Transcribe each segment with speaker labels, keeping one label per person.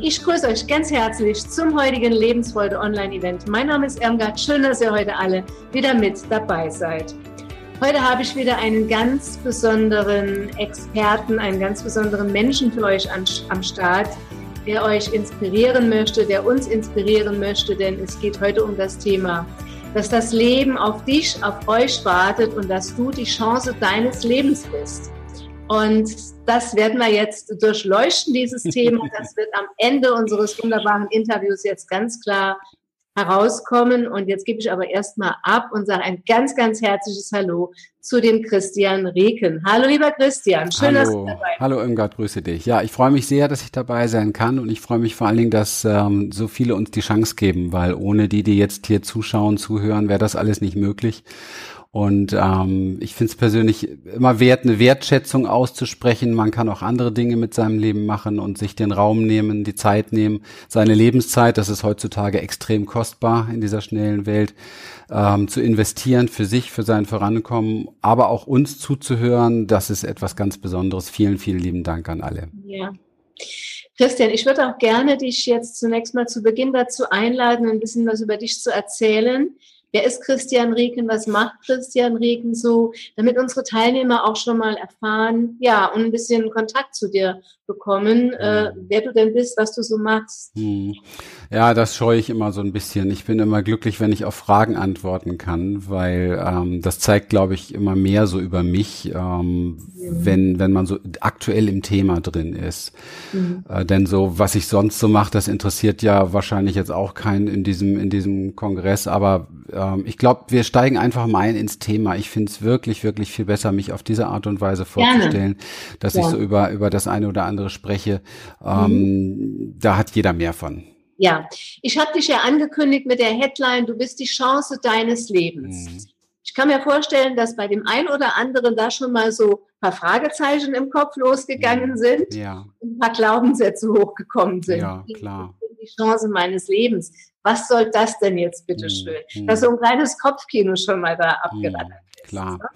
Speaker 1: Ich grüße euch ganz herzlich zum heutigen Lebensfreude Online-Event. Mein Name ist Irmgard. Schön, dass ihr heute alle wieder mit dabei seid. Heute habe ich wieder einen ganz besonderen Experten, einen ganz besonderen Menschen für euch am Start, der euch inspirieren möchte, der uns inspirieren möchte, denn es geht heute um das Thema, dass das Leben auf dich, auf euch wartet und dass du die Chance deines Lebens bist. Und das werden wir jetzt durchleuchten, dieses Thema. Das wird am Ende unseres wunderbaren Interviews jetzt ganz klar herauskommen. Und jetzt gebe ich aber erstmal ab und sage ein ganz, ganz herzliches Hallo zu dem Christian Reken. Hallo, lieber Christian.
Speaker 2: Schön, Hallo. dass du dabei bist. Hallo, Irmgard, grüße dich. Ja, ich freue mich sehr, dass ich dabei sein kann und ich freue mich vor allen Dingen, dass ähm, so viele uns die Chance geben, weil ohne die, die jetzt hier zuschauen, zuhören, wäre das alles nicht möglich. Und ähm, ich finde es persönlich immer wert, eine Wertschätzung auszusprechen. Man kann auch andere Dinge mit seinem Leben machen und sich den Raum nehmen, die Zeit nehmen, seine Lebenszeit, das ist heutzutage extrem kostbar in dieser schnellen Welt, ähm, zu investieren für sich, für sein Vorankommen, aber auch uns zuzuhören, das ist etwas ganz Besonderes. Vielen, vielen lieben Dank an alle.
Speaker 1: Ja. Christian, ich würde auch gerne dich jetzt zunächst mal zu Beginn dazu einladen, ein bisschen was über dich zu erzählen. Wer ist Christian Rieken? Was macht Christian Rieken so? Damit unsere Teilnehmer auch schon mal erfahren, ja, und ein bisschen Kontakt zu dir bekommen, äh, mhm. wer du denn bist, was du so machst. Hm.
Speaker 2: Ja, das scheue ich immer so ein bisschen. Ich bin immer glücklich, wenn ich auf Fragen antworten kann, weil ähm, das zeigt, glaube ich, immer mehr so über mich, ähm, mhm. wenn, wenn man so aktuell im Thema drin ist. Mhm. Äh, denn so, was ich sonst so mache, das interessiert ja wahrscheinlich jetzt auch keinen in diesem, in diesem Kongress, aber ähm, ich glaube, wir steigen einfach mal ein ins Thema. Ich finde es wirklich, wirklich viel besser, mich auf diese Art und Weise vorzustellen, Gerne. dass ja. ich so über, über das eine oder andere spreche. Ähm, mhm. Da hat jeder mehr von.
Speaker 1: Ja, ich habe dich ja angekündigt mit der Headline, du bist die Chance deines Lebens. Mhm. Ich kann mir vorstellen, dass bei dem einen oder anderen da schon mal so ein paar Fragezeichen im Kopf losgegangen mhm. sind ja. und ein paar Glaubenssätze hochgekommen sind. Ja, klar. Die Chance meines Lebens. Was soll das denn jetzt bitte mhm. schön? Mhm. Dass so ein kleines Kopfkino schon mal da abgeladen mhm.
Speaker 2: ist. Klar. Ne?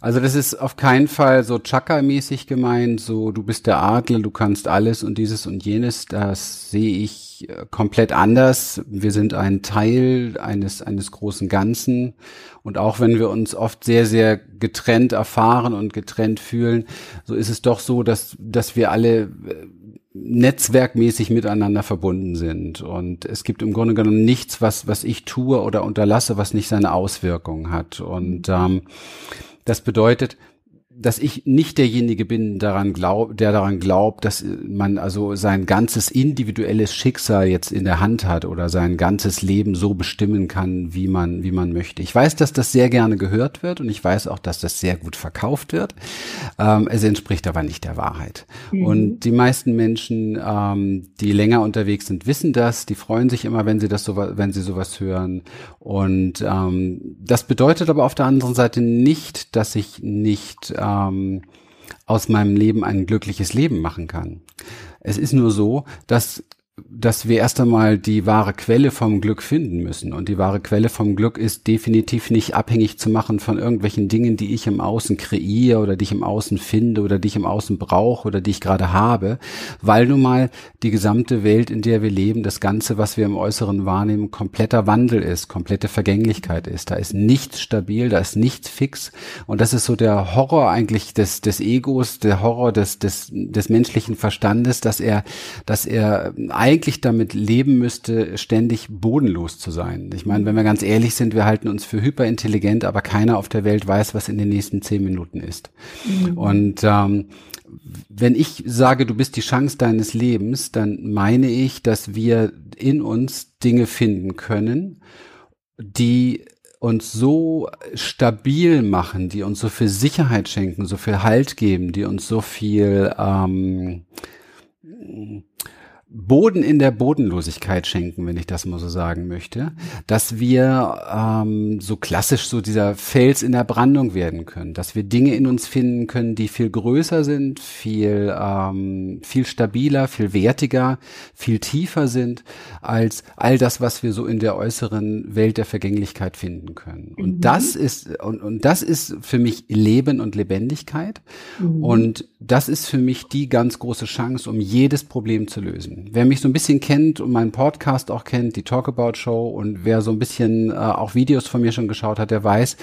Speaker 2: Also das ist auf keinen Fall so Chaka-mäßig gemeint, so du bist der Adler, du kannst alles und dieses und jenes. Das sehe ich äh, komplett anders. Wir sind ein Teil eines, eines großen Ganzen. Und auch wenn wir uns oft sehr, sehr getrennt erfahren und getrennt fühlen, so ist es doch so, dass, dass wir alle äh, netzwerkmäßig miteinander verbunden sind. Und es gibt im Grunde genommen nichts, was, was ich tue oder unterlasse, was nicht seine Auswirkungen hat. Und ähm, das bedeutet, dass ich nicht derjenige bin, daran glaub, der daran glaubt, dass man also sein ganzes individuelles Schicksal jetzt in der Hand hat oder sein ganzes Leben so bestimmen kann, wie man, wie man möchte. Ich weiß, dass das sehr gerne gehört wird und ich weiß auch, dass das sehr gut verkauft wird. Ähm, es entspricht aber nicht der Wahrheit. Mhm. Und die meisten Menschen, ähm, die länger unterwegs sind, wissen das. Die freuen sich immer, wenn sie das so, wenn sie sowas hören. Und ähm, das bedeutet aber auf der anderen Seite nicht, dass ich nicht ähm, aus meinem Leben ein glückliches Leben machen kann. Es ist nur so, dass dass wir erst einmal die wahre Quelle vom Glück finden müssen. Und die wahre Quelle vom Glück ist definitiv nicht abhängig zu machen von irgendwelchen Dingen, die ich im Außen kreiere oder die ich im Außen finde oder die ich im Außen brauche oder die ich gerade habe, weil nun mal die gesamte Welt, in der wir leben, das Ganze, was wir im Äußeren wahrnehmen, kompletter Wandel ist, komplette Vergänglichkeit ist. Da ist nichts stabil, da ist nichts fix. Und das ist so der Horror eigentlich des, des Egos, der Horror des, des, des menschlichen Verstandes, dass er, dass er eigentlich damit leben müsste, ständig bodenlos zu sein. Ich meine, wenn wir ganz ehrlich sind, wir halten uns für hyperintelligent, aber keiner auf der Welt weiß, was in den nächsten zehn Minuten ist. Mhm. Und ähm, wenn ich sage, du bist die Chance deines Lebens, dann meine ich, dass wir in uns Dinge finden können, die uns so stabil machen, die uns so viel Sicherheit schenken, so viel Halt geben, die uns so viel ähm, Boden in der Bodenlosigkeit schenken, wenn ich das mal so sagen möchte, dass wir ähm, so klassisch so dieser Fels in der Brandung werden können, dass wir Dinge in uns finden können, die viel größer sind, viel ähm, viel stabiler, viel wertiger, viel tiefer sind als all das, was wir so in der äußeren Welt der Vergänglichkeit finden können. Und mhm. das ist und, und das ist für mich Leben und Lebendigkeit mhm. und das ist für mich die ganz große Chance, um jedes Problem zu lösen. Wer mich so ein bisschen kennt und meinen Podcast auch kennt, die Talkabout Show und wer so ein bisschen äh, auch Videos von mir schon geschaut hat, der weiß,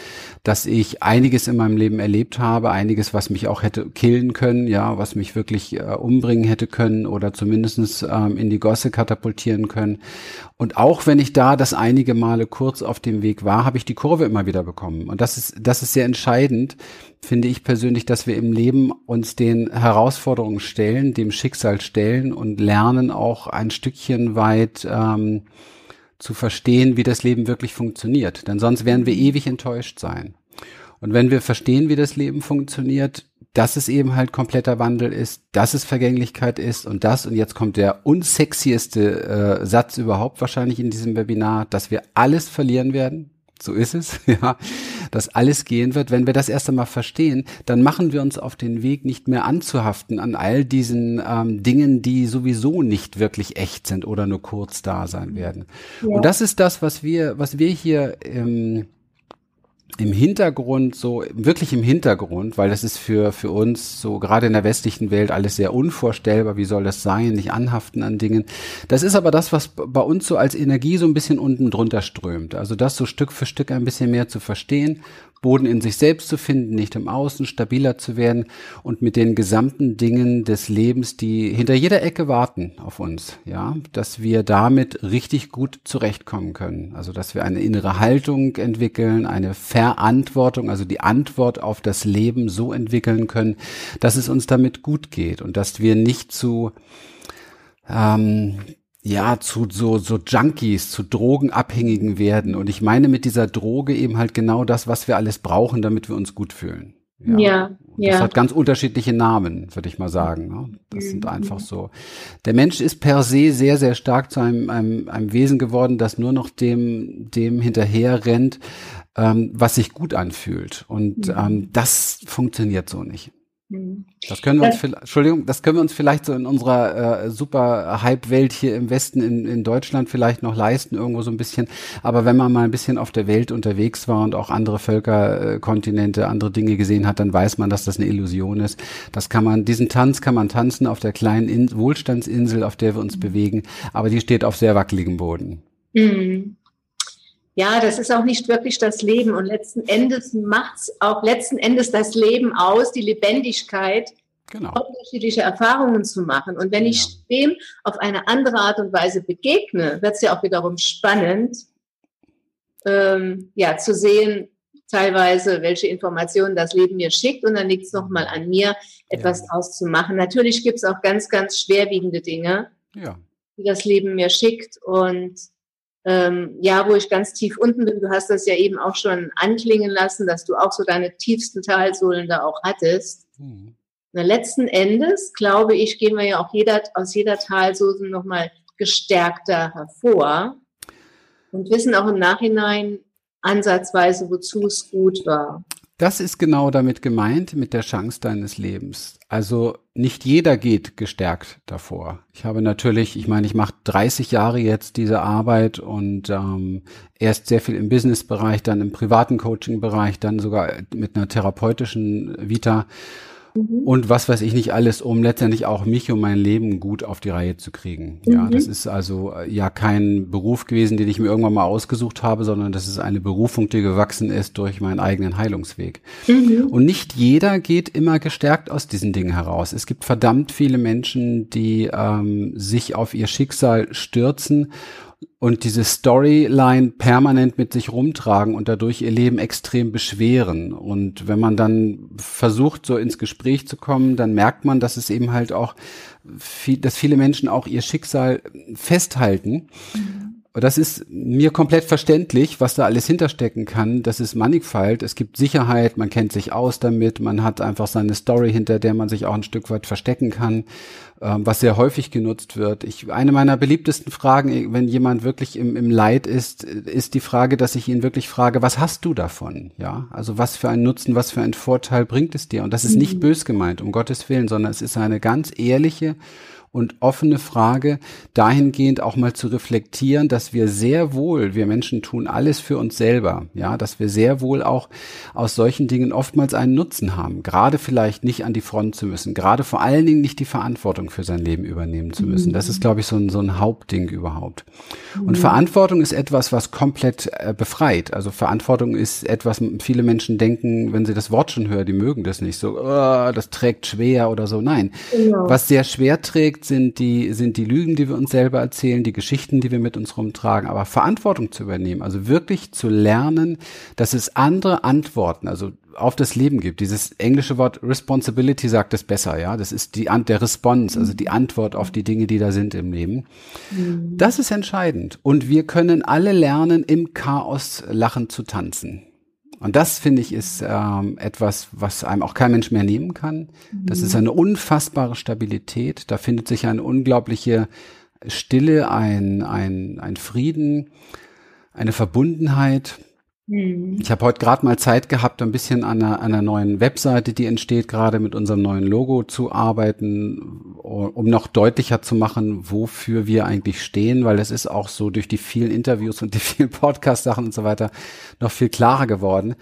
Speaker 2: dass ich einiges in meinem Leben erlebt habe, einiges, was mich auch hätte killen können, ja, was mich wirklich äh, umbringen hätte können oder zumindestens ähm, in die Gosse katapultieren können. Und auch wenn ich da das einige Male kurz auf dem Weg war, habe ich die Kurve immer wieder bekommen. Und das ist, das ist sehr entscheidend, finde ich persönlich, dass wir im Leben uns den Herausforderungen stellen, dem Schicksal stellen und lernen auch ein Stückchen weit ähm, zu verstehen, wie das Leben wirklich funktioniert. Denn sonst werden wir ewig enttäuscht sein. Und wenn wir verstehen, wie das Leben funktioniert, dass es eben halt kompletter Wandel ist, dass es Vergänglichkeit ist und das, und jetzt kommt der unsexieste äh, Satz überhaupt wahrscheinlich in diesem Webinar, dass wir alles verlieren werden, so ist es, ja, dass alles gehen wird. Wenn wir das erst einmal verstehen, dann machen wir uns auf den Weg, nicht mehr anzuhaften an all diesen ähm, Dingen, die sowieso nicht wirklich echt sind oder nur kurz da sein werden. Ja. Und das ist das, was wir, was wir hier ähm, im Hintergrund so wirklich im Hintergrund, weil das ist für für uns so gerade in der westlichen Welt alles sehr unvorstellbar. Wie soll das sein? Nicht anhaften an Dingen. Das ist aber das, was bei uns so als Energie so ein bisschen unten drunter strömt. Also das so Stück für Stück ein bisschen mehr zu verstehen Boden in sich selbst zu finden, nicht im Außen, stabiler zu werden und mit den gesamten Dingen des Lebens, die hinter jeder Ecke warten auf uns, ja, dass wir damit richtig gut zurechtkommen können. Also, dass wir eine innere Haltung entwickeln, eine Verantwortung, also die Antwort auf das Leben so entwickeln können, dass es uns damit gut geht und dass wir nicht zu ähm, ja, zu so, so Junkies, zu Drogenabhängigen werden. Und ich meine mit dieser Droge eben halt genau das, was wir alles brauchen, damit wir uns gut fühlen.
Speaker 1: Ja, ja.
Speaker 2: Das
Speaker 1: ja.
Speaker 2: hat ganz unterschiedliche Namen, würde ich mal sagen. Ne? Das mhm. sind einfach so. Der Mensch ist per se sehr, sehr stark zu einem, einem, einem Wesen geworden, das nur noch dem, dem hinterher rennt, ähm, was sich gut anfühlt. Und mhm. ähm, das funktioniert so nicht. Hm. Das können wir uns, Entschuldigung, das können wir uns vielleicht so in unserer äh, super Hype-Welt hier im Westen in, in Deutschland vielleicht noch leisten, irgendwo so ein bisschen. Aber wenn man mal ein bisschen auf der Welt unterwegs war und auch andere Völker, äh, Kontinente, andere Dinge gesehen hat, dann weiß man, dass das eine Illusion ist. Das kann man, diesen Tanz kann man tanzen auf der kleinen in Wohlstandsinsel, auf der wir uns bewegen, aber die steht auf sehr wackeligem Boden. Mhm
Speaker 1: ja, das ist auch nicht wirklich das Leben. Und letzten Endes macht's auch letzten Endes das Leben aus, die Lebendigkeit, genau. unterschiedliche Erfahrungen zu machen. Und wenn ich ja. dem auf eine andere Art und Weise begegne, wird es ja auch wiederum spannend, ähm, ja, zu sehen, teilweise, welche Informationen das Leben mir schickt. Und dann liegt es nochmal an mir, etwas ja. draus zu machen. Natürlich gibt es auch ganz, ganz schwerwiegende Dinge, ja. die das Leben mir schickt. Und ähm, ja, wo ich ganz tief unten bin. Du hast das ja eben auch schon anklingen lassen, dass du auch so deine tiefsten Talsohlen da auch hattest. Mhm. Na, letzten Endes, glaube ich, gehen wir ja auch jeder, aus jeder Talsohle nochmal gestärkter hervor und wissen auch im Nachhinein ansatzweise, wozu es gut war.
Speaker 2: Das ist genau damit gemeint, mit der Chance deines Lebens. Also nicht jeder geht gestärkt davor. Ich habe natürlich, ich meine, ich mache 30 Jahre jetzt diese Arbeit und ähm, erst sehr viel im Businessbereich, dann im privaten Coaching-Bereich, dann sogar mit einer therapeutischen Vita Mhm. und was weiß ich nicht alles, um letztendlich auch mich und mein Leben gut auf die Reihe zu kriegen. Ja, mhm. das ist also äh, ja kein Beruf gewesen, den ich mir irgendwann mal ausgesucht habe, sondern das ist eine Berufung, die gewachsen ist durch meinen eigenen Heilungsweg. Mhm. Und nicht jeder geht immer gestärkt aus diesen Dingen heraus. Es gibt verdammt viele Menschen, die ähm, sich auf ihr Schicksal stürzen und diese Storyline permanent mit sich rumtragen und dadurch ihr Leben extrem beschweren. Und wenn man dann versucht, so ins Gespräch zu kommen, dann merkt man, dass es eben halt auch, viel, dass viele Menschen auch ihr Schicksal festhalten. Mhm. Das ist mir komplett verständlich, was da alles hinterstecken kann. Das ist mannigfalt. Es gibt Sicherheit, man kennt sich aus damit, man hat einfach seine Story, hinter der man sich auch ein Stück weit verstecken kann, ähm, was sehr häufig genutzt wird. Ich, eine meiner beliebtesten Fragen, wenn jemand wirklich im, im Leid ist, ist die Frage, dass ich ihn wirklich frage, was hast du davon? Ja, also was für einen Nutzen, was für einen Vorteil bringt es dir? Und das ist nicht mhm. bös gemeint, um Gottes Willen, sondern es ist eine ganz ehrliche und offene Frage, dahingehend auch mal zu reflektieren, dass wir sehr wohl, wir Menschen tun alles für uns selber, ja, dass wir sehr wohl auch aus solchen Dingen oftmals einen Nutzen haben, gerade vielleicht nicht an die Front zu müssen, gerade vor allen Dingen nicht die Verantwortung für sein Leben übernehmen zu müssen. Das ist, glaube ich, so ein, so ein Hauptding überhaupt. Und mhm. Verantwortung ist etwas, was komplett äh, befreit. Also Verantwortung ist etwas, viele Menschen denken, wenn sie das Wort schon hören, die mögen das nicht so, oh, das trägt schwer oder so. Nein, genau. was sehr schwer trägt, sind die, sind die Lügen, die wir uns selber erzählen, die Geschichten, die wir mit uns rumtragen. Aber Verantwortung zu übernehmen, also wirklich zu lernen, dass es andere Antworten, also auf das Leben gibt. Dieses englische Wort Responsibility sagt es besser, ja. Das ist die der Response, also die Antwort auf die Dinge, die da sind im Leben. Mhm. Das ist entscheidend. Und wir können alle lernen, im Chaos lachen zu tanzen. Und das finde ich ist ähm, etwas, was einem auch kein Mensch mehr nehmen kann. Das ist mhm. eine unfassbare Stabilität. Da findet sich eine unglaubliche Stille, ein, ein, ein Frieden, eine Verbundenheit. Mhm. Ich habe heute gerade mal Zeit gehabt, ein bisschen an einer, einer neuen Webseite, die entsteht, gerade mit unserem neuen Logo zu arbeiten, um noch deutlicher zu machen, wofür wir eigentlich stehen, weil es ist auch so durch die vielen Interviews und die vielen Podcast-Sachen und so weiter noch viel klarer geworden.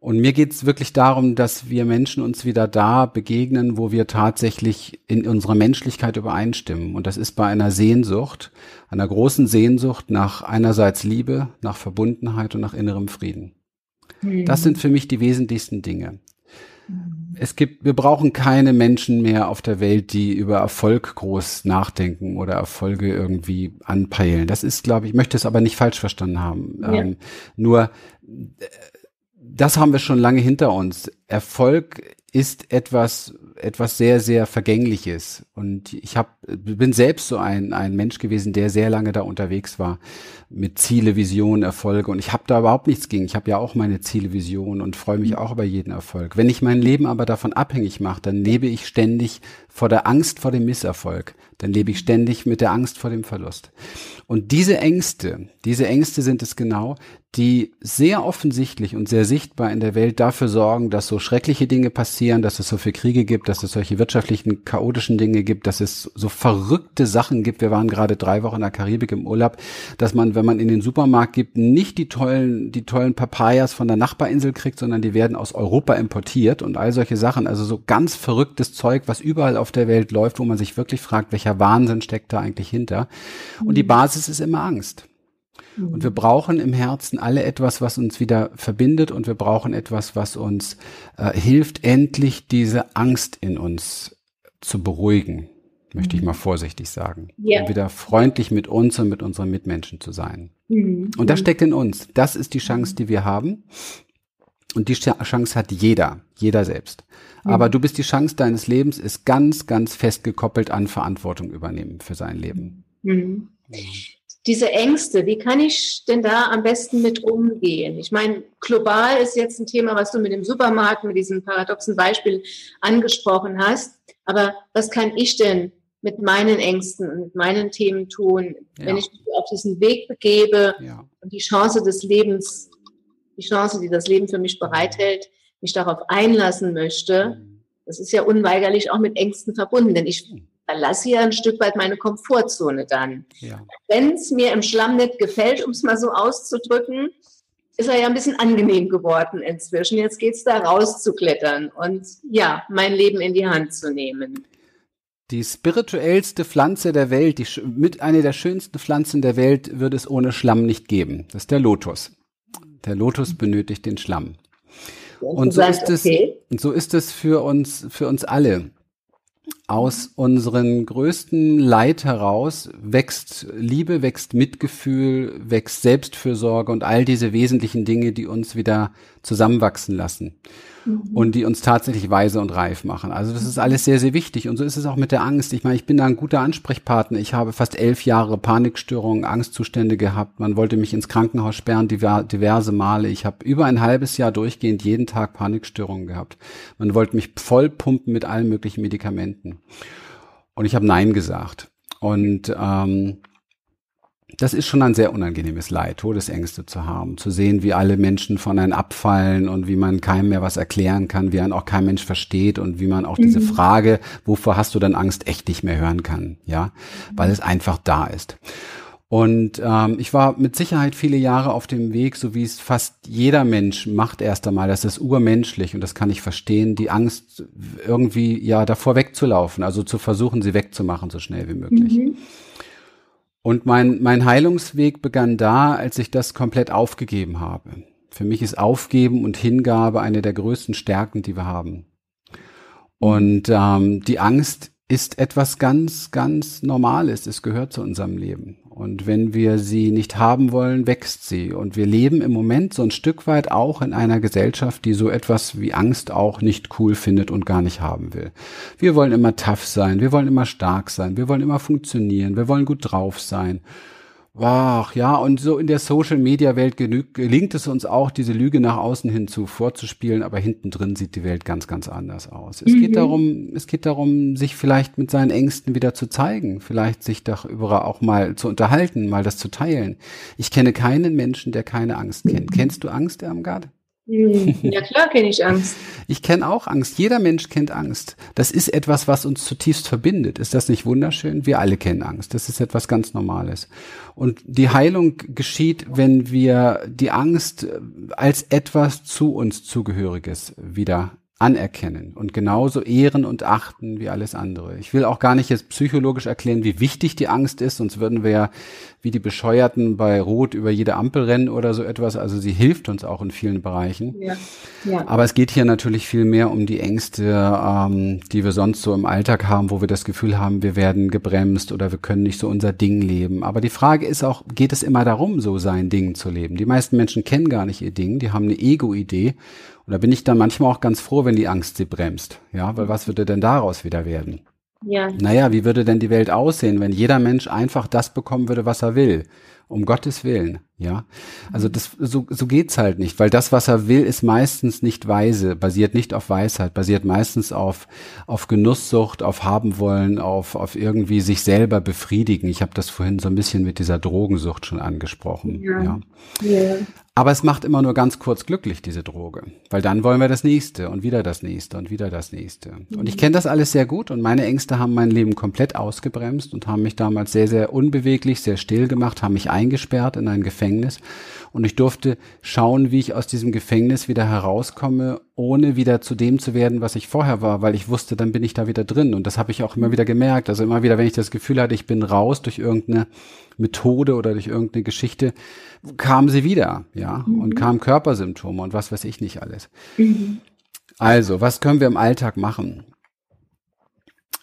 Speaker 2: Und mir geht es wirklich darum, dass wir Menschen uns wieder da begegnen, wo wir tatsächlich in unserer Menschlichkeit übereinstimmen. Und das ist bei einer Sehnsucht, einer großen Sehnsucht nach einerseits Liebe, nach Verbundenheit und nach innerem Frieden. Mhm. Das sind für mich die wesentlichsten Dinge. Mhm. Es gibt, wir brauchen keine Menschen mehr auf der Welt, die über Erfolg groß nachdenken oder Erfolge irgendwie anpeilen. Das ist, glaube ich, ich möchte es aber nicht falsch verstanden haben. Ja. Ähm, nur das haben wir schon lange hinter uns. Erfolg ist etwas, etwas sehr, sehr Vergängliches. Und ich hab, bin selbst so ein, ein Mensch gewesen, der sehr lange da unterwegs war mit Ziele, Visionen, Erfolge. Und ich habe da überhaupt nichts gegen. Ich habe ja auch meine Ziele, Visionen und freue mich auch über jeden Erfolg. Wenn ich mein Leben aber davon abhängig mache, dann lebe ich ständig vor der Angst vor dem Misserfolg. Dann lebe ich ständig mit der Angst vor dem Verlust. Und diese Ängste, diese Ängste sind es genau, die sehr offensichtlich und sehr sichtbar in der Welt dafür sorgen, dass so schreckliche Dinge passieren, dass es so viel Kriege gibt, dass es solche wirtschaftlichen, chaotischen Dinge gibt, dass es so verrückte Sachen gibt. Wir waren gerade drei Wochen in der Karibik im Urlaub, dass man, wenn man in den Supermarkt gibt, nicht die tollen, die tollen Papayas von der Nachbarinsel kriegt, sondern die werden aus Europa importiert und all solche Sachen. Also so ganz verrücktes Zeug, was überall auf der Welt läuft, wo man sich wirklich fragt, welcher Wahnsinn steckt da eigentlich hinter. Und die mhm. Basis ist immer Angst. Und wir brauchen im Herzen alle etwas, was uns wieder verbindet und wir brauchen etwas, was uns äh, hilft, endlich diese Angst in uns zu beruhigen, möchte ich mhm. mal vorsichtig sagen. Ja. Um wieder freundlich mit uns und mit unseren Mitmenschen zu sein. Mhm. Und das steckt in uns. Das ist die Chance, die wir haben. Und die Chance hat jeder, jeder selbst. Mhm. Aber du bist die Chance deines Lebens, ist ganz, ganz fest gekoppelt an Verantwortung übernehmen für sein Leben.
Speaker 1: Mhm. Diese Ängste, wie kann ich denn da am besten mit umgehen? Ich meine, global ist jetzt ein Thema, was du mit dem Supermarkt, mit diesem paradoxen Beispiel angesprochen hast. Aber was kann ich denn mit meinen Ängsten und mit meinen Themen tun, ja. wenn ich mich auf diesen Weg begebe ja. und die Chance des Lebens, die Chance, die das Leben für mich bereithält, mich darauf einlassen möchte? Mhm. Das ist ja unweigerlich auch mit Ängsten verbunden, denn ich mhm verlasse ja ein Stück weit meine Komfortzone dann. Ja. Wenn es mir im Schlamm nicht gefällt, um es mal so auszudrücken, ist er ja ein bisschen angenehm geworden inzwischen. Jetzt geht es da rauszuklettern und ja, mein Leben in die Hand zu nehmen.
Speaker 2: Die spirituellste Pflanze der Welt, die, mit einer der schönsten Pflanzen der Welt, würde es ohne Schlamm nicht geben. Das ist der Lotus. Der Lotus benötigt den Schlamm. Und so ist es, und so ist es für uns, für uns alle aus unseren größten Leid heraus wächst Liebe, wächst Mitgefühl, wächst Selbstfürsorge und all diese wesentlichen Dinge, die uns wieder zusammenwachsen lassen mhm. und die uns tatsächlich weise und reif machen. Also das ist alles sehr, sehr wichtig. Und so ist es auch mit der Angst. Ich meine, ich bin da ein guter Ansprechpartner. Ich habe fast elf Jahre Panikstörungen, Angstzustände gehabt. Man wollte mich ins Krankenhaus sperren, diverse Male. Ich habe über ein halbes Jahr durchgehend jeden Tag Panikstörungen gehabt. Man wollte mich voll pumpen mit allen möglichen Medikamenten. Und ich habe Nein gesagt. Und ähm, das ist schon ein sehr unangenehmes Leid, Todesängste zu haben, zu sehen, wie alle Menschen von einem abfallen und wie man keinem mehr was erklären kann, wie man auch kein Mensch versteht und wie man auch mhm. diese Frage, wovor hast du denn Angst, echt nicht mehr hören kann, ja, weil es einfach da ist. Und ähm, ich war mit Sicherheit viele Jahre auf dem Weg, so wie es fast jeder Mensch macht erst einmal. Das ist urmenschlich und das kann ich verstehen, die Angst irgendwie ja davor wegzulaufen, also zu versuchen, sie wegzumachen so schnell wie möglich. Mhm. Und mein, mein Heilungsweg begann da, als ich das komplett aufgegeben habe. Für mich ist Aufgeben und Hingabe eine der größten Stärken, die wir haben. Und ähm, die Angst ist etwas ganz, ganz Normales. Es gehört zu unserem Leben. Und wenn wir sie nicht haben wollen, wächst sie. Und wir leben im Moment so ein Stück weit auch in einer Gesellschaft, die so etwas wie Angst auch nicht cool findet und gar nicht haben will. Wir wollen immer tough sein. Wir wollen immer stark sein. Wir wollen immer funktionieren. Wir wollen gut drauf sein. Ach ja, und so in der Social-Media-Welt gelingt es uns auch, diese Lüge nach außen hin zu vorzuspielen, aber hinten drin sieht die Welt ganz, ganz anders aus. Es mhm. geht darum, es geht darum, sich vielleicht mit seinen Ängsten wieder zu zeigen, vielleicht sich darüber auch mal zu unterhalten, mal das zu teilen. Ich kenne keinen Menschen, der keine Angst kennt. Kennst du Angst, Irmgard?
Speaker 1: Hm, ja klar kenne ich Angst.
Speaker 2: Ich kenne auch Angst. Jeder Mensch kennt Angst. Das ist etwas, was uns zutiefst verbindet. Ist das nicht wunderschön? Wir alle kennen Angst. Das ist etwas ganz Normales. Und die Heilung geschieht, wenn wir die Angst als etwas zu uns zugehöriges wieder anerkennen und genauso ehren und achten wie alles andere. Ich will auch gar nicht jetzt psychologisch erklären, wie wichtig die Angst ist, sonst würden wir ja wie die Bescheuerten bei Rot über jede Ampel rennen oder so etwas. Also sie hilft uns auch in vielen Bereichen. Ja. Ja. Aber es geht hier natürlich viel mehr um die Ängste, ähm, die wir sonst so im Alltag haben, wo wir das Gefühl haben, wir werden gebremst oder wir können nicht so unser Ding leben. Aber die Frage ist auch, geht es immer darum, so sein Ding zu leben? Die meisten Menschen kennen gar nicht ihr Ding, die haben eine Ego-Idee und da bin ich dann manchmal auch ganz froh, wenn die Angst sie bremst. Ja, weil was würde denn daraus wieder werden? Ja. Naja, wie würde denn die Welt aussehen, wenn jeder Mensch einfach das bekommen würde, was er will? Um Gottes Willen, ja. Also das, so, so geht's halt nicht, weil das, was er will, ist meistens nicht weise, basiert nicht auf Weisheit, basiert meistens auf, auf Genusssucht, auf haben wollen, auf, auf irgendwie sich selber befriedigen. Ich habe das vorhin so ein bisschen mit dieser Drogensucht schon angesprochen, ja. ja. ja. Aber es macht immer nur ganz kurz glücklich, diese Droge. Weil dann wollen wir das nächste und wieder das nächste und wieder das nächste. Und ich kenne das alles sehr gut und meine Ängste haben mein Leben komplett ausgebremst und haben mich damals sehr, sehr unbeweglich, sehr still gemacht, haben mich eingesperrt in ein Gefängnis. Und ich durfte schauen, wie ich aus diesem Gefängnis wieder herauskomme, ohne wieder zu dem zu werden, was ich vorher war, weil ich wusste, dann bin ich da wieder drin. Und das habe ich auch immer wieder gemerkt. Also immer wieder, wenn ich das Gefühl hatte, ich bin raus durch irgendeine Methode oder durch irgendeine Geschichte, kam sie wieder, ja, mhm. und kam Körpersymptome und was weiß ich nicht alles. Mhm. Also, was können wir im Alltag machen?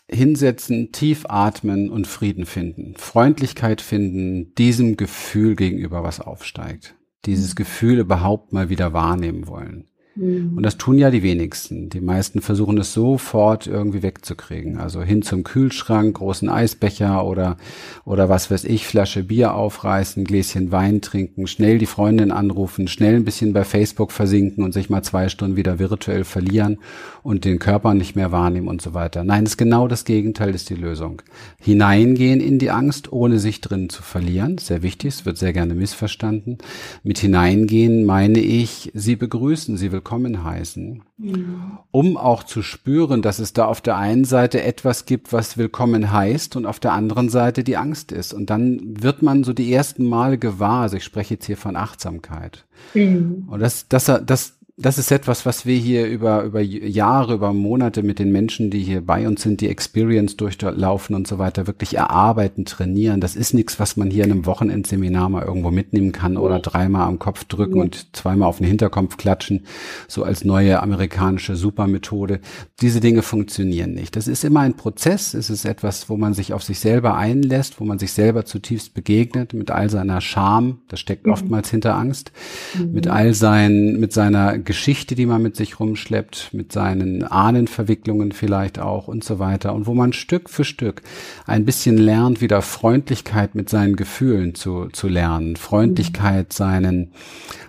Speaker 2: Hinsetzen, tief atmen und Frieden finden, Freundlichkeit finden, diesem Gefühl gegenüber was aufsteigt, dieses mhm. Gefühl überhaupt mal wieder wahrnehmen wollen. Und das tun ja die wenigsten. Die meisten versuchen es sofort irgendwie wegzukriegen. Also hin zum Kühlschrank, großen Eisbecher oder, oder was weiß ich, Flasche Bier aufreißen, Gläschen Wein trinken, schnell die Freundin anrufen, schnell ein bisschen bei Facebook versinken und sich mal zwei Stunden wieder virtuell verlieren und den Körper nicht mehr wahrnehmen und so weiter. Nein, es ist genau das Gegenteil ist die Lösung. Hineingehen in die Angst, ohne sich drin zu verlieren. Sehr wichtig, es wird sehr gerne missverstanden. Mit hineingehen meine ich, sie begrüßen, sie willkommen heißen, mhm. um auch zu spüren, dass es da auf der einen Seite etwas gibt, was willkommen heißt und auf der anderen Seite die Angst ist. Und dann wird man so die ersten Male gewahr, also ich spreche jetzt hier von Achtsamkeit. Mhm. Und das, das, das, das ist etwas, was wir hier über, über Jahre, über Monate mit den Menschen, die hier bei uns sind, die Experience durchlaufen und so weiter, wirklich erarbeiten, trainieren. Das ist nichts, was man hier in einem Wochenendseminar mal irgendwo mitnehmen kann oder dreimal am Kopf drücken und zweimal auf den Hinterkopf klatschen, so als neue amerikanische Supermethode. Diese Dinge funktionieren nicht. Das ist immer ein Prozess. Es ist etwas, wo man sich auf sich selber einlässt, wo man sich selber zutiefst begegnet, mit all seiner Scham, das steckt mhm. oftmals hinter Angst, mhm. mit all seinen, mit seiner Geschichte, die man mit sich rumschleppt, mit seinen Ahnenverwicklungen vielleicht auch und so weiter. Und wo man Stück für Stück ein bisschen lernt, wieder Freundlichkeit mit seinen Gefühlen zu, zu lernen, Freundlichkeit seinen,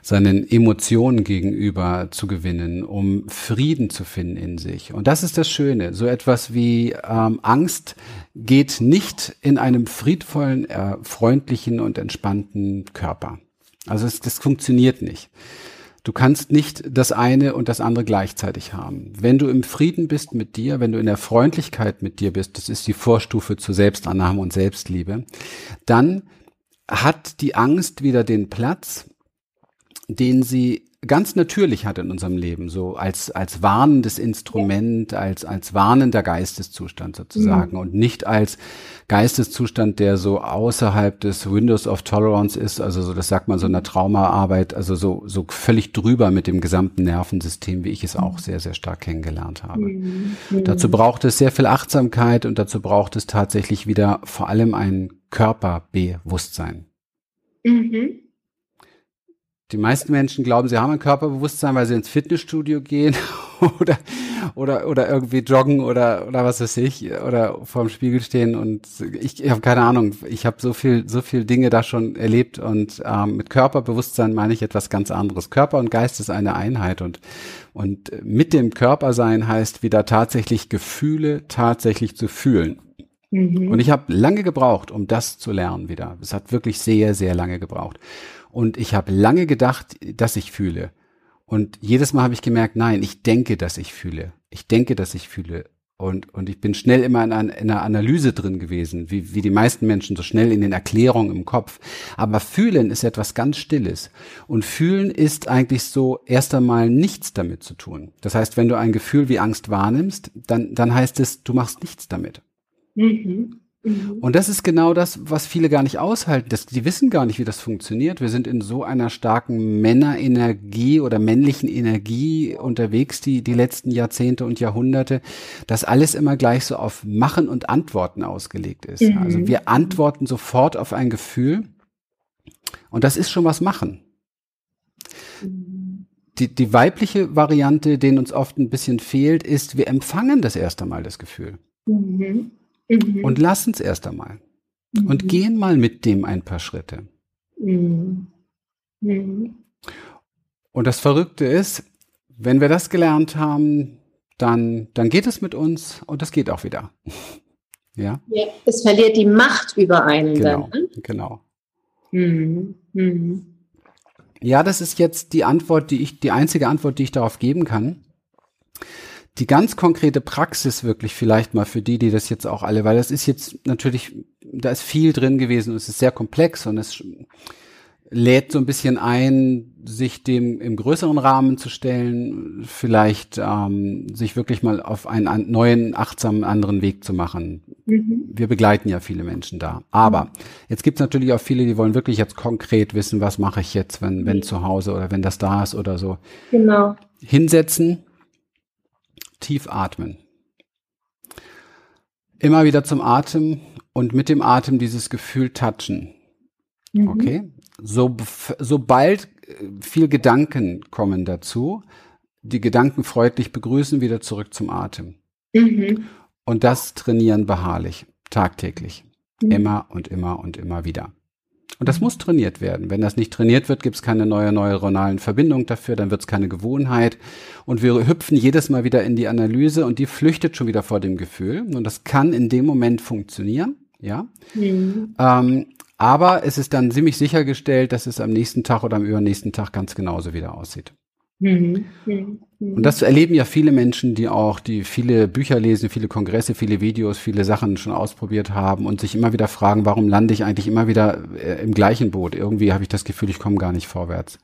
Speaker 2: seinen Emotionen gegenüber zu gewinnen, um Frieden zu finden in sich. Und das ist das Schöne. So etwas wie ähm, Angst geht nicht in einem friedvollen, äh, freundlichen und entspannten Körper. Also es, das funktioniert nicht. Du kannst nicht das eine und das andere gleichzeitig haben. Wenn du im Frieden bist mit dir, wenn du in der Freundlichkeit mit dir bist, das ist die Vorstufe zur Selbstannahme und Selbstliebe, dann hat die Angst wieder den Platz, den sie ganz natürlich hat in unserem Leben, so als, als warnendes Instrument, als, als warnender Geisteszustand sozusagen mhm. und nicht als Geisteszustand, der so außerhalb des Windows of Tolerance ist, also so, das sagt man so in der Traumaarbeit, also so, so völlig drüber mit dem gesamten Nervensystem, wie ich es auch sehr, sehr stark kennengelernt habe. Mhm. Dazu braucht es sehr viel Achtsamkeit und dazu braucht es tatsächlich wieder vor allem ein Körperbewusstsein. Mhm. Die meisten Menschen glauben, sie haben ein Körperbewusstsein, weil sie ins Fitnessstudio gehen oder, oder, oder irgendwie joggen oder, oder was weiß ich, oder vorm Spiegel stehen und ich, ich habe keine Ahnung, ich habe so viel, so viel Dinge da schon erlebt und ähm, mit Körperbewusstsein meine ich etwas ganz anderes. Körper und Geist ist eine Einheit und, und mit dem Körpersein heißt wieder tatsächlich Gefühle tatsächlich zu fühlen. Mhm. Und ich habe lange gebraucht, um das zu lernen wieder. Es hat wirklich sehr, sehr lange gebraucht. Und ich habe lange gedacht, dass ich fühle. Und jedes Mal habe ich gemerkt, nein, ich denke, dass ich fühle. Ich denke, dass ich fühle. Und, und ich bin schnell immer in, einer, in einer Analyse drin gewesen, wie, wie die meisten Menschen, so schnell in den Erklärungen im Kopf. Aber fühlen ist etwas ganz Stilles. Und fühlen ist eigentlich so erst einmal nichts damit zu tun. Das heißt, wenn du ein Gefühl wie Angst wahrnimmst, dann, dann heißt es, du machst nichts damit. Mhm. Mhm. Und das ist genau das, was viele gar nicht aushalten. Das, die wissen gar nicht, wie das funktioniert. Wir sind in so einer starken Männerenergie oder männlichen Energie unterwegs, die, die letzten Jahrzehnte und Jahrhunderte, dass alles immer gleich so auf Machen und Antworten ausgelegt ist. Mhm. Also wir antworten sofort auf ein Gefühl. Und das ist schon was machen. Mhm. Die, die weibliche Variante, denen uns oft ein bisschen fehlt, ist, wir empfangen das erste Mal das Gefühl. Mhm. Mhm. Und lassen es erst einmal. Mhm. Und gehen mal mit dem ein paar Schritte. Mhm. mhm. Und das Verrückte ist, wenn wir das gelernt haben, dann, dann geht es mit uns und das geht auch wieder. ja?
Speaker 1: ja? Es verliert die Macht über einen
Speaker 2: genau,
Speaker 1: dann. Ne?
Speaker 2: Genau. Mhm. Mhm. Ja, das ist jetzt die Antwort, die ich, die einzige Antwort, die ich darauf geben kann die ganz konkrete Praxis wirklich vielleicht mal für die, die das jetzt auch alle, weil das ist jetzt natürlich, da ist viel drin gewesen und es ist sehr komplex und es lädt so ein bisschen ein, sich dem im größeren Rahmen zu stellen, vielleicht ähm, sich wirklich mal auf einen neuen, achtsamen, anderen Weg zu machen. Mhm. Wir begleiten ja viele Menschen da. Aber mhm. jetzt gibt es natürlich auch viele, die wollen wirklich jetzt konkret wissen, was mache ich jetzt, wenn, wenn mhm. zu Hause oder wenn das da ist oder so.
Speaker 1: Genau.
Speaker 2: Hinsetzen, tief atmen. Immer wieder zum Atem und mit dem Atem dieses Gefühl touchen. Mhm. Okay? So, sobald äh, viel Gedanken kommen dazu, die Gedanken freundlich begrüßen, wieder zurück zum Atem. Mhm. Und das trainieren beharrlich, tagtäglich. Mhm. Immer und immer und immer wieder. Und das muss trainiert werden. Wenn das nicht trainiert wird, gibt es keine neue neuronalen Verbindung dafür, dann wird es keine Gewohnheit. Und wir hüpfen jedes Mal wieder in die Analyse und die flüchtet schon wieder vor dem Gefühl. Und das kann in dem Moment funktionieren, ja. Mhm. Ähm, aber es ist dann ziemlich sichergestellt, dass es am nächsten Tag oder am übernächsten Tag ganz genauso wieder aussieht. Mhm. Mhm. Und das erleben ja viele Menschen, die auch, die viele Bücher lesen, viele Kongresse, viele Videos, viele Sachen schon ausprobiert haben und sich immer wieder fragen, warum lande ich eigentlich immer wieder äh, im gleichen Boot? Irgendwie habe ich das Gefühl, ich komme gar nicht vorwärts.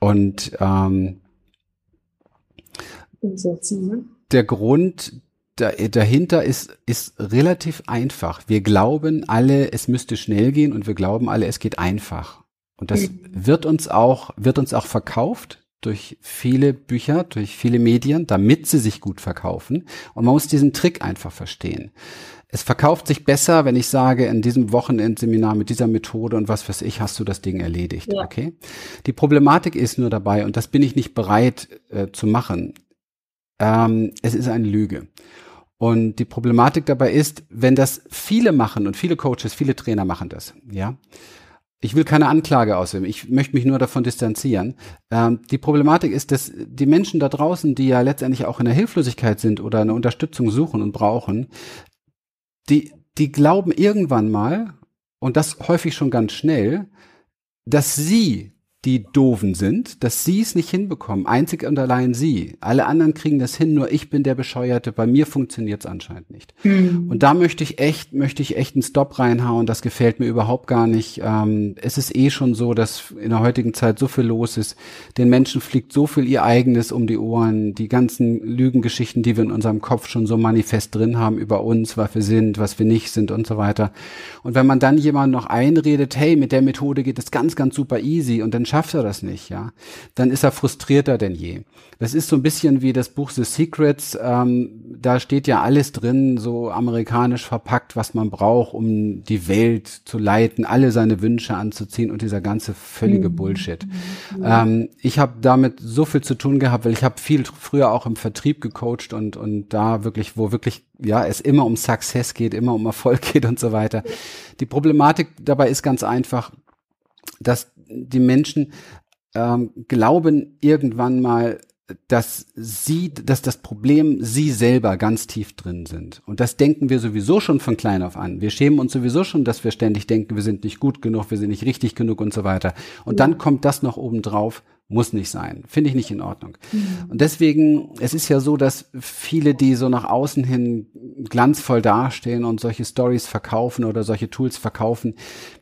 Speaker 2: Und ähm, ne? der Grund dahinter ist, ist relativ einfach. Wir glauben alle, es müsste schnell gehen und wir glauben alle, es geht einfach. Und das mhm. wird uns auch, wird uns auch verkauft durch viele Bücher, durch viele Medien, damit sie sich gut verkaufen. Und man muss diesen Trick einfach verstehen. Es verkauft sich besser, wenn ich sage, in diesem Wochenendseminar mit dieser Methode und was weiß ich, hast du das Ding erledigt. Ja. Okay? Die Problematik ist nur dabei, und das bin ich nicht bereit äh, zu machen. Ähm, es ist eine Lüge. Und die Problematik dabei ist, wenn das viele machen und viele Coaches, viele Trainer machen das, ja. Ich will keine Anklage ausheben. Ich möchte mich nur davon distanzieren. Ähm, die Problematik ist, dass die Menschen da draußen, die ja letztendlich auch in der Hilflosigkeit sind oder eine Unterstützung suchen und brauchen, die, die glauben irgendwann mal, und das häufig schon ganz schnell, dass sie die doofen sind, dass sie es nicht hinbekommen, einzig und allein sie. Alle anderen kriegen das hin, nur ich bin der Bescheuerte, bei mir funktioniert es anscheinend nicht. Mhm. Und da möchte ich echt, möchte ich echt einen Stop reinhauen, das gefällt mir überhaupt gar nicht. Ähm, es ist eh schon so, dass in der heutigen Zeit so viel los ist, den Menschen fliegt so viel ihr eigenes um die Ohren, die ganzen Lügengeschichten, die wir in unserem Kopf schon so manifest drin haben über uns, was wir sind, was wir nicht sind und so weiter. Und wenn man dann jemand noch einredet, hey, mit der Methode geht es ganz, ganz super easy und dann schafft er das nicht, ja, dann ist er frustrierter denn je. Das ist so ein bisschen wie das Buch The Secrets. Ähm, da steht ja alles drin, so amerikanisch verpackt, was man braucht, um die Welt zu leiten, alle seine Wünsche anzuziehen und dieser ganze völlige mhm. Bullshit. Mhm. Ähm, ich habe damit so viel zu tun gehabt, weil ich habe viel früher auch im Vertrieb gecoacht und und da wirklich, wo wirklich ja es immer um Success geht, immer um Erfolg geht und so weiter. Die Problematik dabei ist ganz einfach, dass die Menschen ähm, glauben irgendwann mal, dass sie, dass das Problem sie selber ganz tief drin sind. Und das denken wir sowieso schon von klein auf an. Wir schämen uns sowieso schon, dass wir ständig denken, wir sind nicht gut genug, wir sind nicht richtig genug und so weiter. Und ja. dann kommt das noch oben drauf muss nicht sein. Finde ich nicht in Ordnung. Mhm. Und deswegen, es ist ja so, dass viele, die so nach außen hin glanzvoll dastehen und solche Stories verkaufen oder solche Tools verkaufen,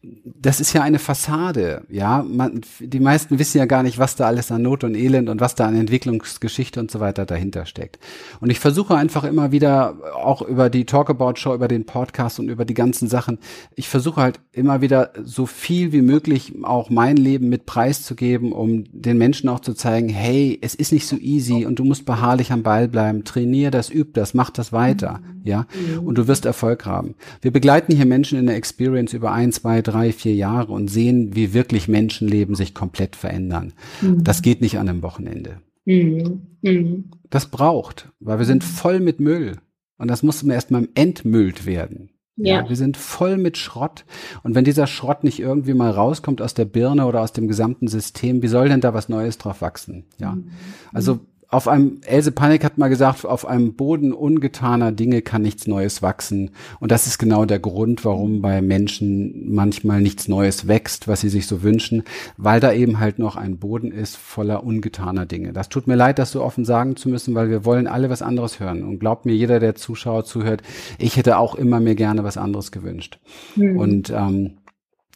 Speaker 2: das ist ja eine Fassade. Ja, man, die meisten wissen ja gar nicht, was da alles an Not und Elend und was da an Entwicklungsgeschichte und so weiter dahinter steckt. Und ich versuche einfach immer wieder, auch über die Talkabout Show, über den Podcast und über die ganzen Sachen, ich versuche halt immer wieder so viel wie möglich auch mein Leben mit preiszugeben, um den den Menschen auch zu zeigen, hey, es ist nicht so easy und du musst beharrlich am Ball bleiben. Trainier das, üb das, mach das weiter, ja, und du wirst Erfolg haben. Wir begleiten hier Menschen in der Experience über ein, zwei, drei, vier Jahre und sehen, wie wirklich Menschenleben sich komplett verändern. Mhm. Das geht nicht an einem Wochenende. Mhm. mhm. Das braucht, weil wir sind voll mit Müll. Und das muss erstmal entmüllt werden. Ja. ja. wir sind voll mit Schrott. Und wenn dieser Schrott nicht irgendwie mal rauskommt aus der Birne oder aus dem gesamten System, wie soll denn da was Neues drauf wachsen? Ja. Mhm. Also auf einem, Else Panik hat mal gesagt, auf einem Boden ungetaner Dinge kann nichts Neues wachsen. Und das ist genau der Grund, warum bei Menschen manchmal nichts Neues wächst, was sie sich so wünschen, weil da eben halt noch ein Boden ist voller ungetaner Dinge. Das tut mir leid, das so offen sagen zu müssen, weil wir wollen alle was anderes hören. Und glaubt mir, jeder, der Zuschauer zuhört, ich hätte auch immer mir gerne was anderes gewünscht. Mhm. Und ähm,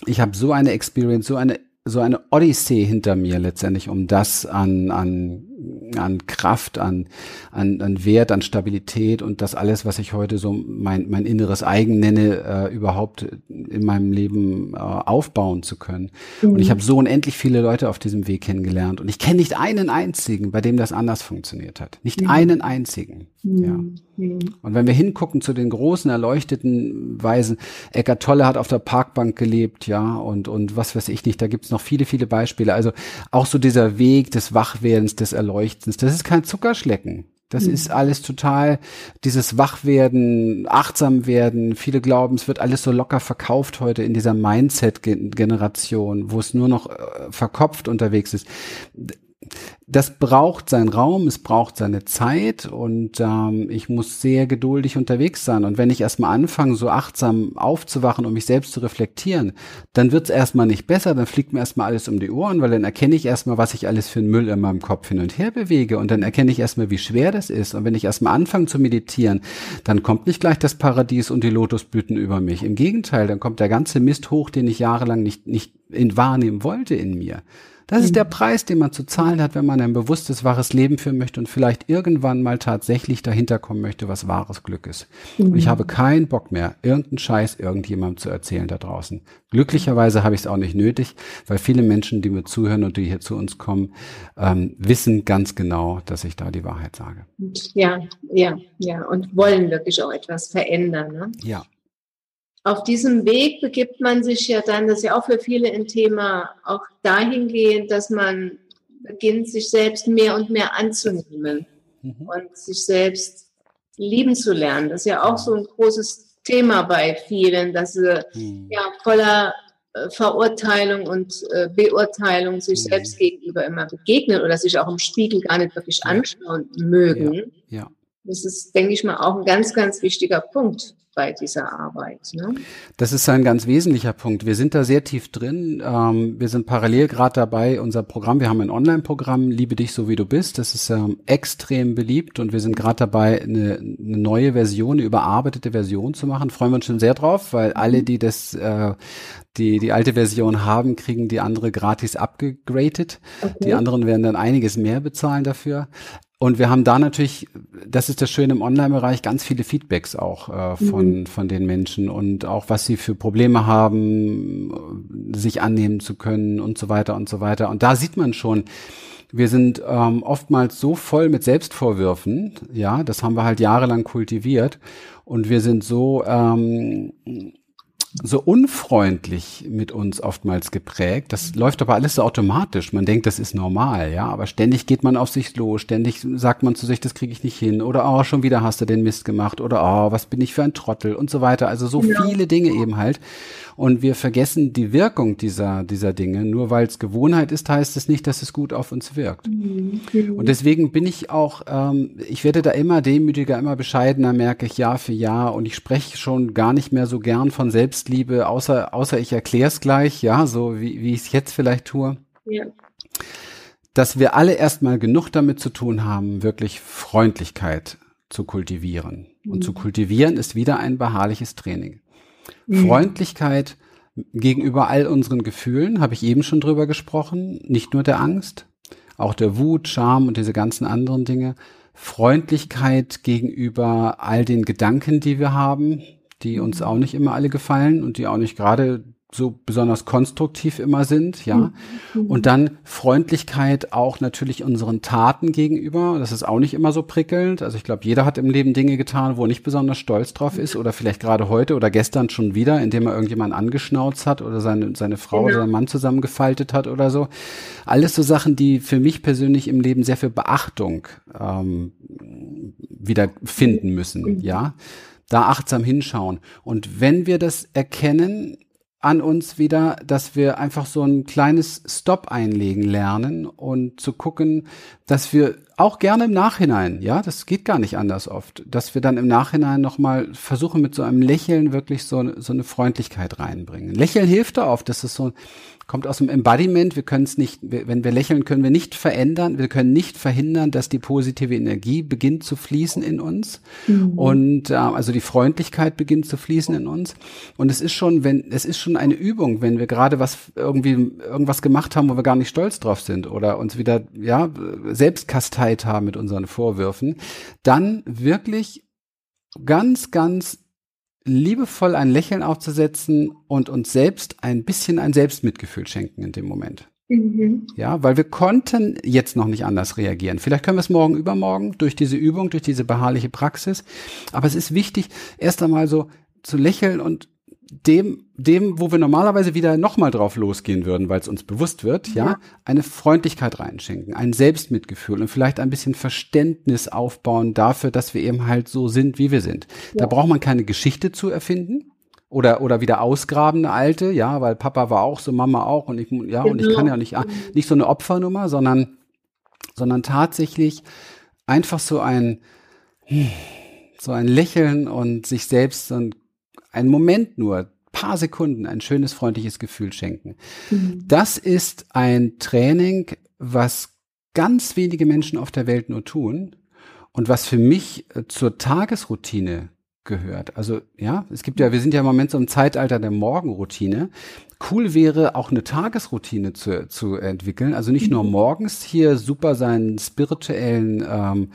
Speaker 2: ich habe so eine Experience, so eine so eine Odyssee hinter mir letztendlich, um das an, an, an Kraft, an, an, an Wert, an Stabilität und das alles, was ich heute so mein, mein inneres Eigen nenne, äh, überhaupt in meinem Leben äh, aufbauen zu können. Mhm. Und ich habe so unendlich viele Leute auf diesem Weg kennengelernt und ich kenne nicht einen einzigen, bei dem das anders funktioniert hat. Nicht mhm. einen einzigen. Mhm. Ja. Mhm. Und wenn wir hingucken zu den großen erleuchteten Weisen, Eckart Tolle hat auf der Parkbank gelebt, ja, und, und was weiß ich nicht, da gibt's noch viele, viele Beispiele. Also auch so dieser Weg des Wachwerdens, des Erleuchtens, das ist kein Zuckerschlecken. Das mhm. ist alles total, dieses Wachwerden, achtsam werden. Viele glauben, es wird alles so locker verkauft heute in dieser Mindset-Generation, wo es nur noch äh, verkopft unterwegs ist das braucht seinen Raum, es braucht seine Zeit und ähm, ich muss sehr geduldig unterwegs sein. Und wenn ich erstmal anfange, so achtsam aufzuwachen und mich selbst zu reflektieren, dann wird es erstmal nicht besser, dann fliegt mir erstmal alles um die Ohren, weil dann erkenne ich erstmal, was ich alles für einen Müll in meinem Kopf hin und her bewege und dann erkenne ich erstmal, wie schwer das ist. Und wenn ich erstmal anfange zu meditieren, dann kommt nicht gleich das Paradies und die Lotusblüten über mich. Im Gegenteil, dann kommt der ganze Mist hoch, den ich jahrelang nicht, nicht in wahrnehmen wollte in mir. Das ist der mhm. Preis, den man zu zahlen hat, wenn man ein bewusstes, wahres Leben führen möchte und vielleicht irgendwann mal tatsächlich dahinter kommen möchte, was wahres Glück ist. Mhm. Und ich mhm. habe keinen Bock mehr, irgendeinen Scheiß irgendjemandem zu erzählen da draußen. Glücklicherweise habe ich es auch nicht nötig, weil viele Menschen, die mir zuhören und die hier zu uns kommen, ähm, wissen ganz genau, dass ich da die Wahrheit sage.
Speaker 1: Ja, ja, ja. Und wollen wirklich auch etwas verändern. Ne?
Speaker 2: Ja
Speaker 1: auf diesem Weg begibt man sich ja dann, das ist ja auch für viele ein Thema, auch dahingehend, dass man beginnt, sich selbst mehr und mehr anzunehmen mhm. und sich selbst lieben zu lernen. Das ist ja auch so ein großes Thema bei vielen, dass sie mhm. ja voller äh, Verurteilung und äh, Beurteilung sich mhm. selbst gegenüber immer begegnen oder sich auch im Spiegel gar nicht wirklich anschauen mögen.
Speaker 2: Ja. ja.
Speaker 1: Das ist, denke ich mal, auch ein ganz, ganz wichtiger Punkt bei dieser Arbeit. Ne?
Speaker 2: Das ist ein ganz wesentlicher Punkt. Wir sind da sehr tief drin. Ähm, wir sind parallel gerade dabei, unser Programm, wir haben ein Online-Programm, Liebe dich so wie du bist. Das ist ähm, extrem beliebt und wir sind gerade dabei, eine, eine, neue Version, eine überarbeitete Version zu machen. Freuen wir uns schon sehr drauf, weil alle, die das äh, die, die alte Version haben, kriegen die andere gratis abgegradet. Okay. Die anderen werden dann einiges mehr bezahlen dafür. Und wir haben da natürlich, das ist das Schöne im Online-Bereich, ganz viele Feedbacks auch äh, von, mhm. von den Menschen und auch was sie für Probleme haben, sich annehmen zu können und so weiter und so weiter. Und da sieht man schon, wir sind ähm, oftmals so voll mit Selbstvorwürfen, ja, das haben wir halt jahrelang kultiviert und wir sind so ähm, so unfreundlich mit uns oftmals geprägt. Das läuft aber alles so automatisch. Man denkt, das ist normal, ja. Aber ständig geht man auf sich los, ständig sagt man zu sich, das kriege ich nicht hin. Oder oh, schon wieder hast du den Mist gemacht. Oder oh, was bin ich für ein Trottel und so weiter. Also so ja. viele Dinge eben halt. Und wir vergessen die Wirkung dieser, dieser Dinge. Nur weil es Gewohnheit ist, heißt es nicht, dass es gut auf uns wirkt. Mhm. Und deswegen bin ich auch, ähm, ich werde da immer demütiger, immer bescheidener, merke ich Jahr für Jahr. Und ich spreche schon gar nicht mehr so gern von Selbstliebe, außer, außer ich erkläre es gleich, ja, so wie, wie ich es jetzt vielleicht tue. Ja dass wir alle erstmal genug damit zu tun haben, wirklich Freundlichkeit zu kultivieren. Und mhm. zu kultivieren ist wieder ein beharrliches Training. Mhm. Freundlichkeit gegenüber all unseren Gefühlen, habe ich eben schon drüber gesprochen, nicht nur der Angst, auch der Wut, Scham und diese ganzen anderen Dinge. Freundlichkeit gegenüber all den Gedanken, die wir haben, die uns auch nicht immer alle gefallen und die auch nicht gerade so besonders konstruktiv immer sind, ja. Mhm. Und dann Freundlichkeit auch natürlich unseren Taten gegenüber. Das ist auch nicht immer so prickelnd. Also ich glaube, jeder hat im Leben Dinge getan, wo er nicht besonders stolz drauf ist oder vielleicht gerade heute oder gestern schon wieder, indem er irgendjemanden angeschnauzt hat oder seine, seine Frau genau. oder seinen Mann zusammengefaltet hat oder so. Alles so Sachen, die für mich persönlich im Leben sehr viel Beachtung ähm, wieder finden müssen, mhm. ja. Da achtsam hinschauen. Und wenn wir das erkennen, an uns wieder, dass wir einfach so ein kleines Stop einlegen lernen und zu gucken, dass wir auch gerne im Nachhinein, ja, das geht gar nicht anders oft, dass wir dann im Nachhinein nochmal versuchen, mit so einem Lächeln wirklich so, so eine Freundlichkeit reinbringen. Lächeln hilft da oft, das ist so, kommt aus dem Embodiment. Wir können es nicht, wenn wir lächeln, können wir nicht verändern. Wir können nicht verhindern, dass die positive Energie beginnt zu fließen in uns. Mhm. Und äh, also die Freundlichkeit beginnt zu fließen in uns. Und es ist schon, wenn, es ist schon eine Übung, wenn wir gerade was irgendwie irgendwas gemacht haben, wo wir gar nicht stolz drauf sind oder uns wieder, ja, selbst kasteit haben mit unseren Vorwürfen, dann wirklich ganz, ganz liebevoll ein Lächeln aufzusetzen und uns selbst ein bisschen ein Selbstmitgefühl schenken in dem Moment. Mhm. Ja, weil wir konnten jetzt noch nicht anders reagieren. Vielleicht können wir es morgen übermorgen durch diese Übung, durch diese beharrliche Praxis. Aber es ist wichtig, erst einmal so zu lächeln und dem, dem, wo wir normalerweise wieder nochmal drauf losgehen würden, weil es uns bewusst wird, ja. ja, eine Freundlichkeit reinschenken, ein Selbstmitgefühl und vielleicht ein bisschen Verständnis aufbauen dafür, dass wir eben halt so sind, wie wir sind. Ja. Da braucht man keine Geschichte zu erfinden oder oder wieder ausgraben eine alte, ja, weil Papa war auch so, Mama auch und ich ja genau. und ich kann ja nicht nicht so eine Opfernummer, sondern sondern tatsächlich einfach so ein so ein Lächeln und sich selbst und einen Moment nur, paar Sekunden ein schönes, freundliches Gefühl schenken. Mhm. Das ist ein Training, was ganz wenige Menschen auf der Welt nur tun und was für mich äh, zur Tagesroutine gehört. Also ja, es gibt ja, wir sind ja im Moment so im Zeitalter der Morgenroutine. Cool wäre auch eine Tagesroutine zu, zu entwickeln. Also nicht nur mhm. morgens hier super seinen spirituellen ähm,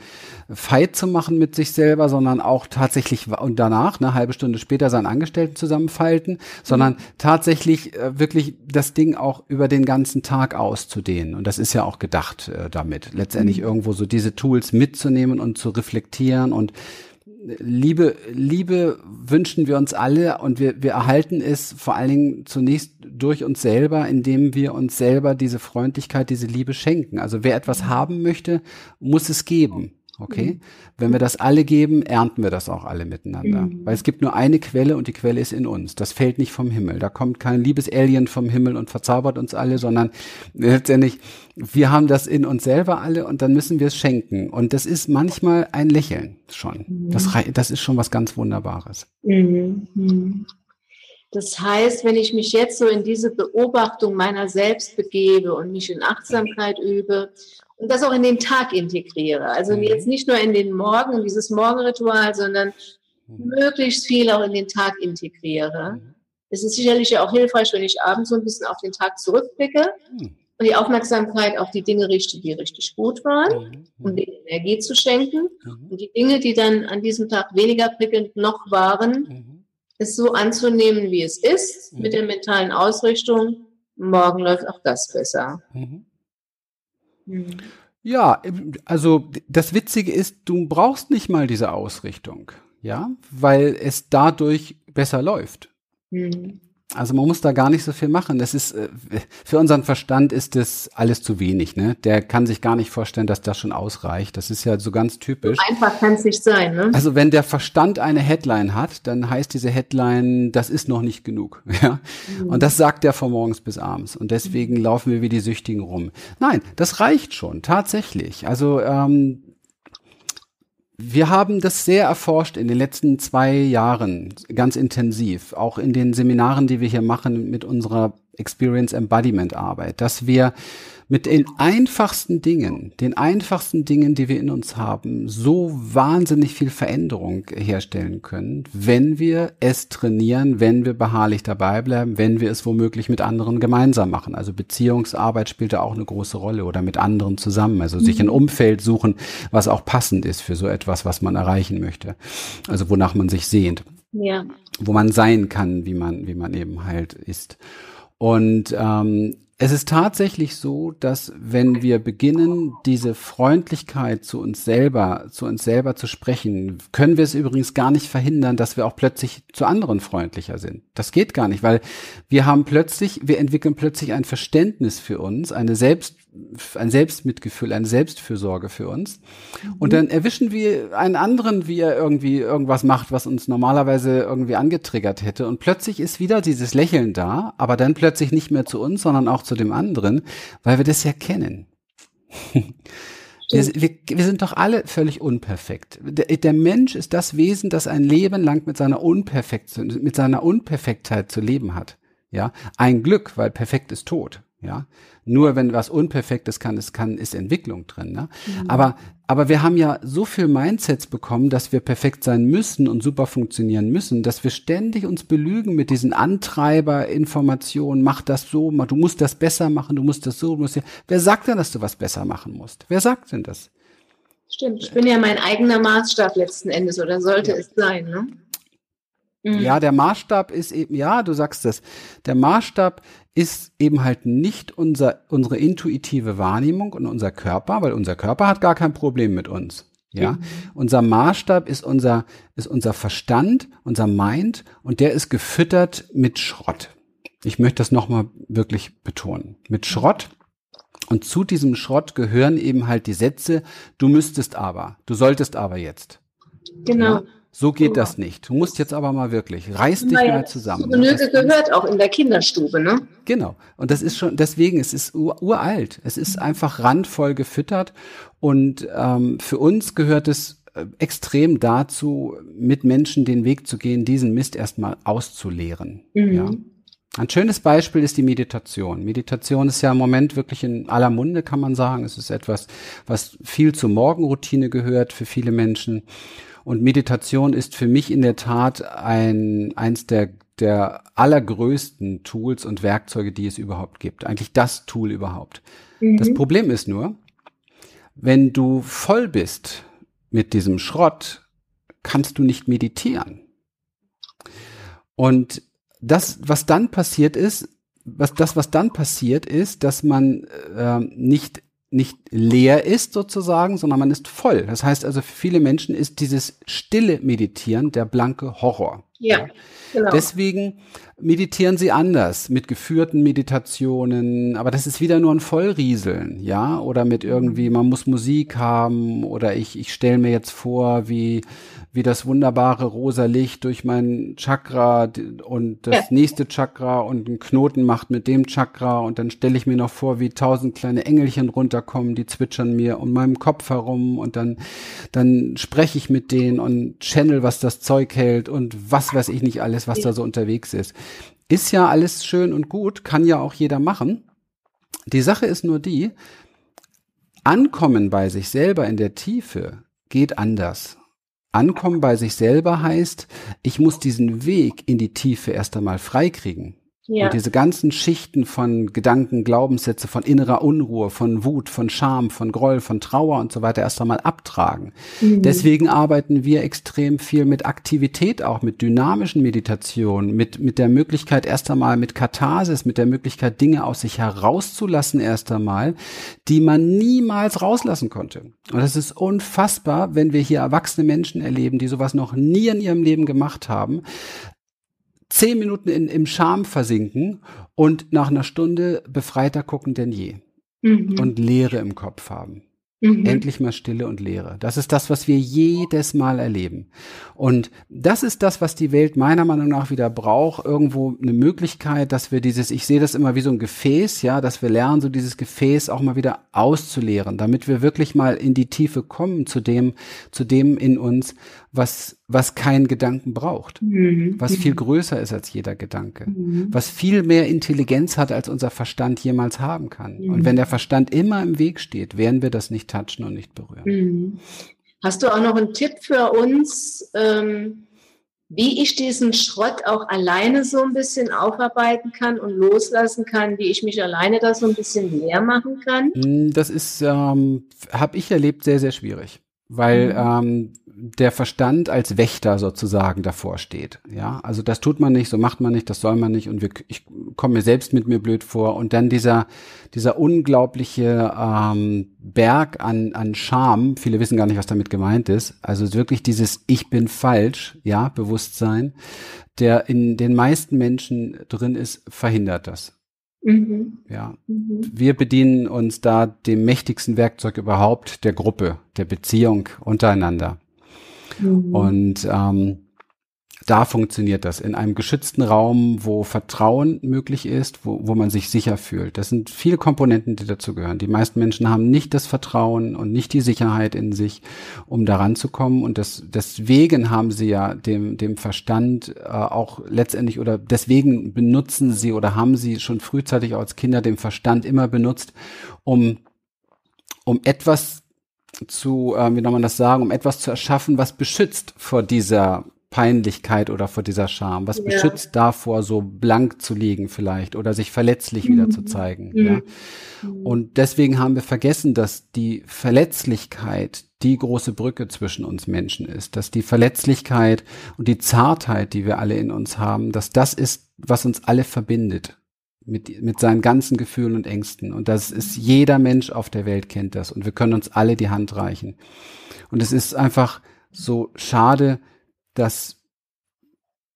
Speaker 2: Fight zu machen mit sich selber, sondern auch tatsächlich und danach, eine halbe Stunde später, seinen Angestellten zusammenfalten, sondern mhm. tatsächlich äh, wirklich das Ding auch über den ganzen Tag auszudehnen. Und das ist ja auch gedacht äh, damit, letztendlich mhm. irgendwo so diese Tools mitzunehmen und zu reflektieren und Liebe, Liebe wünschen wir uns alle und wir, wir erhalten es vor allen Dingen zunächst durch uns selber, indem wir uns selber diese Freundlichkeit, diese Liebe schenken. Also wer etwas haben möchte, muss es geben. Okay? Mhm. Wenn wir das alle geben, ernten wir das auch alle miteinander. Mhm. Weil es gibt nur eine Quelle und die Quelle ist in uns. Das fällt nicht vom Himmel. Da kommt kein liebes Alien vom Himmel und verzaubert uns alle, sondern letztendlich, wir haben das in uns selber alle und dann müssen wir es schenken. Und das ist manchmal ein Lächeln schon. Mhm. Das, das ist schon was ganz Wunderbares. Mhm.
Speaker 1: mhm. Das heißt, wenn ich mich jetzt so in diese Beobachtung meiner selbst begebe und mich in Achtsamkeit übe und das auch in den Tag integriere. Also mhm. jetzt nicht nur in den Morgen, dieses Morgenritual, sondern mhm. möglichst viel auch in den Tag integriere. Mhm. Es ist sicherlich auch hilfreich, wenn ich abends so ein bisschen auf den Tag zurückblicke mhm. und die Aufmerksamkeit auf die Dinge richte, die richtig gut waren, mhm. um die Energie zu schenken. Und die Dinge, die dann an diesem Tag weniger prickelnd noch waren, es so anzunehmen, wie es ist, mit der mentalen Ausrichtung. Morgen läuft auch das besser.
Speaker 2: Mhm. Ja, also das Witzige ist, du brauchst nicht mal diese Ausrichtung, ja, weil es dadurch besser läuft. Mhm. Also man muss da gar nicht so viel machen. Das ist äh, für unseren Verstand ist das alles zu wenig. Ne? Der kann sich gar nicht vorstellen, dass das schon ausreicht. Das ist ja so ganz typisch.
Speaker 1: So einfach kann es nicht sein. Ne?
Speaker 2: Also wenn der Verstand eine Headline hat, dann heißt diese Headline, das ist noch nicht genug. Ja? Mhm. Und das sagt er von morgens bis abends. Und deswegen mhm. laufen wir wie die Süchtigen rum. Nein, das reicht schon tatsächlich. Also ähm, wir haben das sehr erforscht in den letzten zwei Jahren, ganz intensiv, auch in den Seminaren, die wir hier machen mit unserer Experience Embodiment Arbeit, dass wir mit den einfachsten Dingen, den einfachsten Dingen, die wir in uns haben, so wahnsinnig viel Veränderung herstellen können, wenn wir es trainieren, wenn wir beharrlich dabei bleiben, wenn wir es womöglich mit anderen gemeinsam machen. Also Beziehungsarbeit spielt da auch eine große Rolle oder mit anderen zusammen. Also sich ein mhm. Umfeld suchen, was auch passend ist für so etwas, was man erreichen möchte. Also wonach man sich sehnt. Ja. Wo man sein kann, wie man, wie man eben halt ist. Und ähm, es ist tatsächlich so, dass wenn wir beginnen, diese Freundlichkeit zu uns selber, zu uns selber zu sprechen, können wir es übrigens gar nicht verhindern, dass wir auch plötzlich zu anderen freundlicher sind. Das geht gar nicht, weil wir haben plötzlich, wir entwickeln plötzlich ein Verständnis für uns, eine Selbst, ein Selbstmitgefühl, eine Selbstfürsorge für uns. Und dann erwischen wir einen anderen, wie er irgendwie irgendwas macht, was uns normalerweise irgendwie angetriggert hätte. Und plötzlich ist wieder dieses Lächeln da, aber dann plötzlich nicht mehr zu uns, sondern auch zu dem anderen, weil wir das ja kennen. Wir, wir, wir, sind doch alle völlig unperfekt. Der, der, Mensch ist das Wesen, das ein Leben lang mit seiner Unperfektion, mit seiner Unperfektheit zu leben hat. Ja, ein Glück, weil perfekt ist tot. Ja, nur wenn was Unperfektes kann, es kann, ist Entwicklung drin. Ne? Mhm. Aber, aber wir haben ja so viel Mindsets bekommen, dass wir perfekt sein müssen und super funktionieren müssen, dass wir ständig uns belügen mit diesen Antreiberinformationen. Mach das so, du musst das besser machen, du musst das so, du musst ja. Wer sagt denn, dass du was besser machen musst? Wer sagt denn das?
Speaker 1: Stimmt, ich bin ja mein eigener Maßstab letzten Endes oder sollte ja. es sein, ne?
Speaker 2: Ja, der Maßstab ist eben, ja, du sagst es, der Maßstab ist eben halt nicht unser, unsere intuitive Wahrnehmung und unser Körper, weil unser Körper hat gar kein Problem mit uns. Ja, mhm. unser Maßstab ist unser, ist unser Verstand, unser Mind und der ist gefüttert mit Schrott. Ich möchte das nochmal wirklich betonen. Mit Schrott. Und zu diesem Schrott gehören eben halt die Sätze, du müsstest aber, du solltest aber jetzt. Genau. Ja? So geht das nicht. Du musst jetzt aber mal wirklich, reiß dich naja, mal zusammen.
Speaker 1: Genüge gehört auch in der Kinderstube, ne?
Speaker 2: Genau. Und das ist schon, deswegen, es ist ur, uralt. Es ist einfach randvoll gefüttert. Und ähm, für uns gehört es äh, extrem dazu, mit Menschen den Weg zu gehen, diesen Mist erstmal auszuleeren. Mhm. Ja. Ein schönes Beispiel ist die Meditation. Meditation ist ja im Moment wirklich in aller Munde, kann man sagen. Es ist etwas, was viel zur Morgenroutine gehört für viele Menschen. Und Meditation ist für mich in der Tat ein, eins der, der allergrößten Tools und Werkzeuge, die es überhaupt gibt. Eigentlich das Tool überhaupt. Mhm. Das Problem ist nur, wenn du voll bist mit diesem Schrott, kannst du nicht meditieren. Und das, was dann passiert ist, was das, was dann passiert ist, dass man äh, nicht nicht leer ist sozusagen, sondern man ist voll. Das heißt also, für viele Menschen ist dieses stille Meditieren der blanke Horror.
Speaker 1: Ja.
Speaker 2: Genau. Deswegen meditieren sie anders, mit geführten Meditationen, aber das ist wieder nur ein Vollrieseln, ja, oder mit irgendwie, man muss Musik haben, oder ich, ich stelle mir jetzt vor, wie wie das wunderbare rosa Licht durch mein Chakra und das ja. nächste Chakra und einen Knoten macht mit dem Chakra und dann stelle ich mir noch vor, wie tausend kleine Engelchen runterkommen, die zwitschern mir um meinem Kopf herum und dann, dann spreche ich mit denen und channel, was das Zeug hält und was weiß ich nicht alles, was ja. da so unterwegs ist. Ist ja alles schön und gut, kann ja auch jeder machen. Die Sache ist nur die, Ankommen bei sich selber in der Tiefe geht anders. Ankommen bei sich selber heißt, ich muss diesen Weg in die Tiefe erst einmal freikriegen. Ja. Und diese ganzen Schichten von Gedanken, Glaubenssätze, von innerer Unruhe, von Wut, von Scham, von Groll, von Trauer und so weiter erst einmal abtragen. Mhm. Deswegen arbeiten wir extrem viel mit Aktivität, auch mit dynamischen Meditationen, mit, mit der Möglichkeit erst einmal mit Katharsis, mit der Möglichkeit Dinge aus sich herauszulassen erst einmal, die man niemals rauslassen konnte. Und das ist unfassbar, wenn wir hier erwachsene Menschen erleben, die sowas noch nie in ihrem Leben gemacht haben, zehn Minuten in, im Scham versinken und nach einer Stunde befreiter gucken denn je mhm. und Leere im Kopf haben. Mhm. Endlich mal Stille und Leere. Das ist das, was wir jedes Mal erleben. Und das ist das, was die Welt meiner Meinung nach wieder braucht. Irgendwo eine Möglichkeit, dass wir dieses, ich sehe das immer wie so ein Gefäß, ja, dass wir lernen, so dieses Gefäß auch mal wieder auszuleeren, damit wir wirklich mal in die Tiefe kommen zu dem, zu dem in uns, was, was keinen Gedanken braucht, mhm. was viel größer ist als jeder Gedanke, mhm. was viel mehr Intelligenz hat, als unser Verstand jemals haben kann. Mhm. Und wenn der Verstand immer im Weg steht, werden wir das nicht touchen und nicht berühren.
Speaker 1: Mhm. Hast du auch noch einen Tipp für uns, ähm, wie ich diesen Schrott auch alleine so ein bisschen aufarbeiten kann und loslassen kann, wie ich mich alleine da so ein bisschen leer machen kann?
Speaker 2: Mm, das ist, ähm, habe ich erlebt, sehr, sehr schwierig weil mhm. ähm, der Verstand als Wächter sozusagen davor steht. Ja, also das tut man nicht, so macht man nicht, das soll man nicht und wir, ich komme mir selbst mit mir blöd vor und dann dieser dieser unglaubliche ähm, Berg an an Scham. Viele wissen gar nicht, was damit gemeint ist. Also wirklich dieses Ich bin falsch, ja, Bewusstsein, der in den meisten Menschen drin ist, verhindert das. Mhm. Ja. Mhm. Wir bedienen uns da dem mächtigsten Werkzeug überhaupt, der Gruppe, der Beziehung untereinander. Mhm. Und ähm, da funktioniert das. In einem geschützten Raum, wo Vertrauen möglich ist, wo, wo man sich sicher fühlt. Das sind viele Komponenten, die dazu gehören. Die meisten Menschen haben nicht das Vertrauen und nicht die Sicherheit in sich, um daran zu kommen. Und das, deswegen haben sie ja dem, dem Verstand äh, auch letztendlich oder deswegen benutzen sie oder haben sie schon frühzeitig als Kinder den Verstand immer benutzt, um, um etwas zu, äh, wie soll man das sagen, um etwas zu erschaffen, was beschützt vor dieser Peinlichkeit oder vor dieser Scham? Was ja. beschützt davor, so blank zu liegen vielleicht oder sich verletzlich mhm. wieder zu mhm. zeigen? Mhm. Ja? Und deswegen haben wir vergessen, dass die Verletzlichkeit die große Brücke zwischen uns Menschen ist, dass die Verletzlichkeit und die Zartheit, die wir alle in uns haben, dass das ist, was uns alle verbindet mit, mit seinen ganzen Gefühlen und Ängsten. Und das ist jeder Mensch auf der Welt kennt das und wir können uns alle die Hand reichen. Und es ist einfach so schade, dass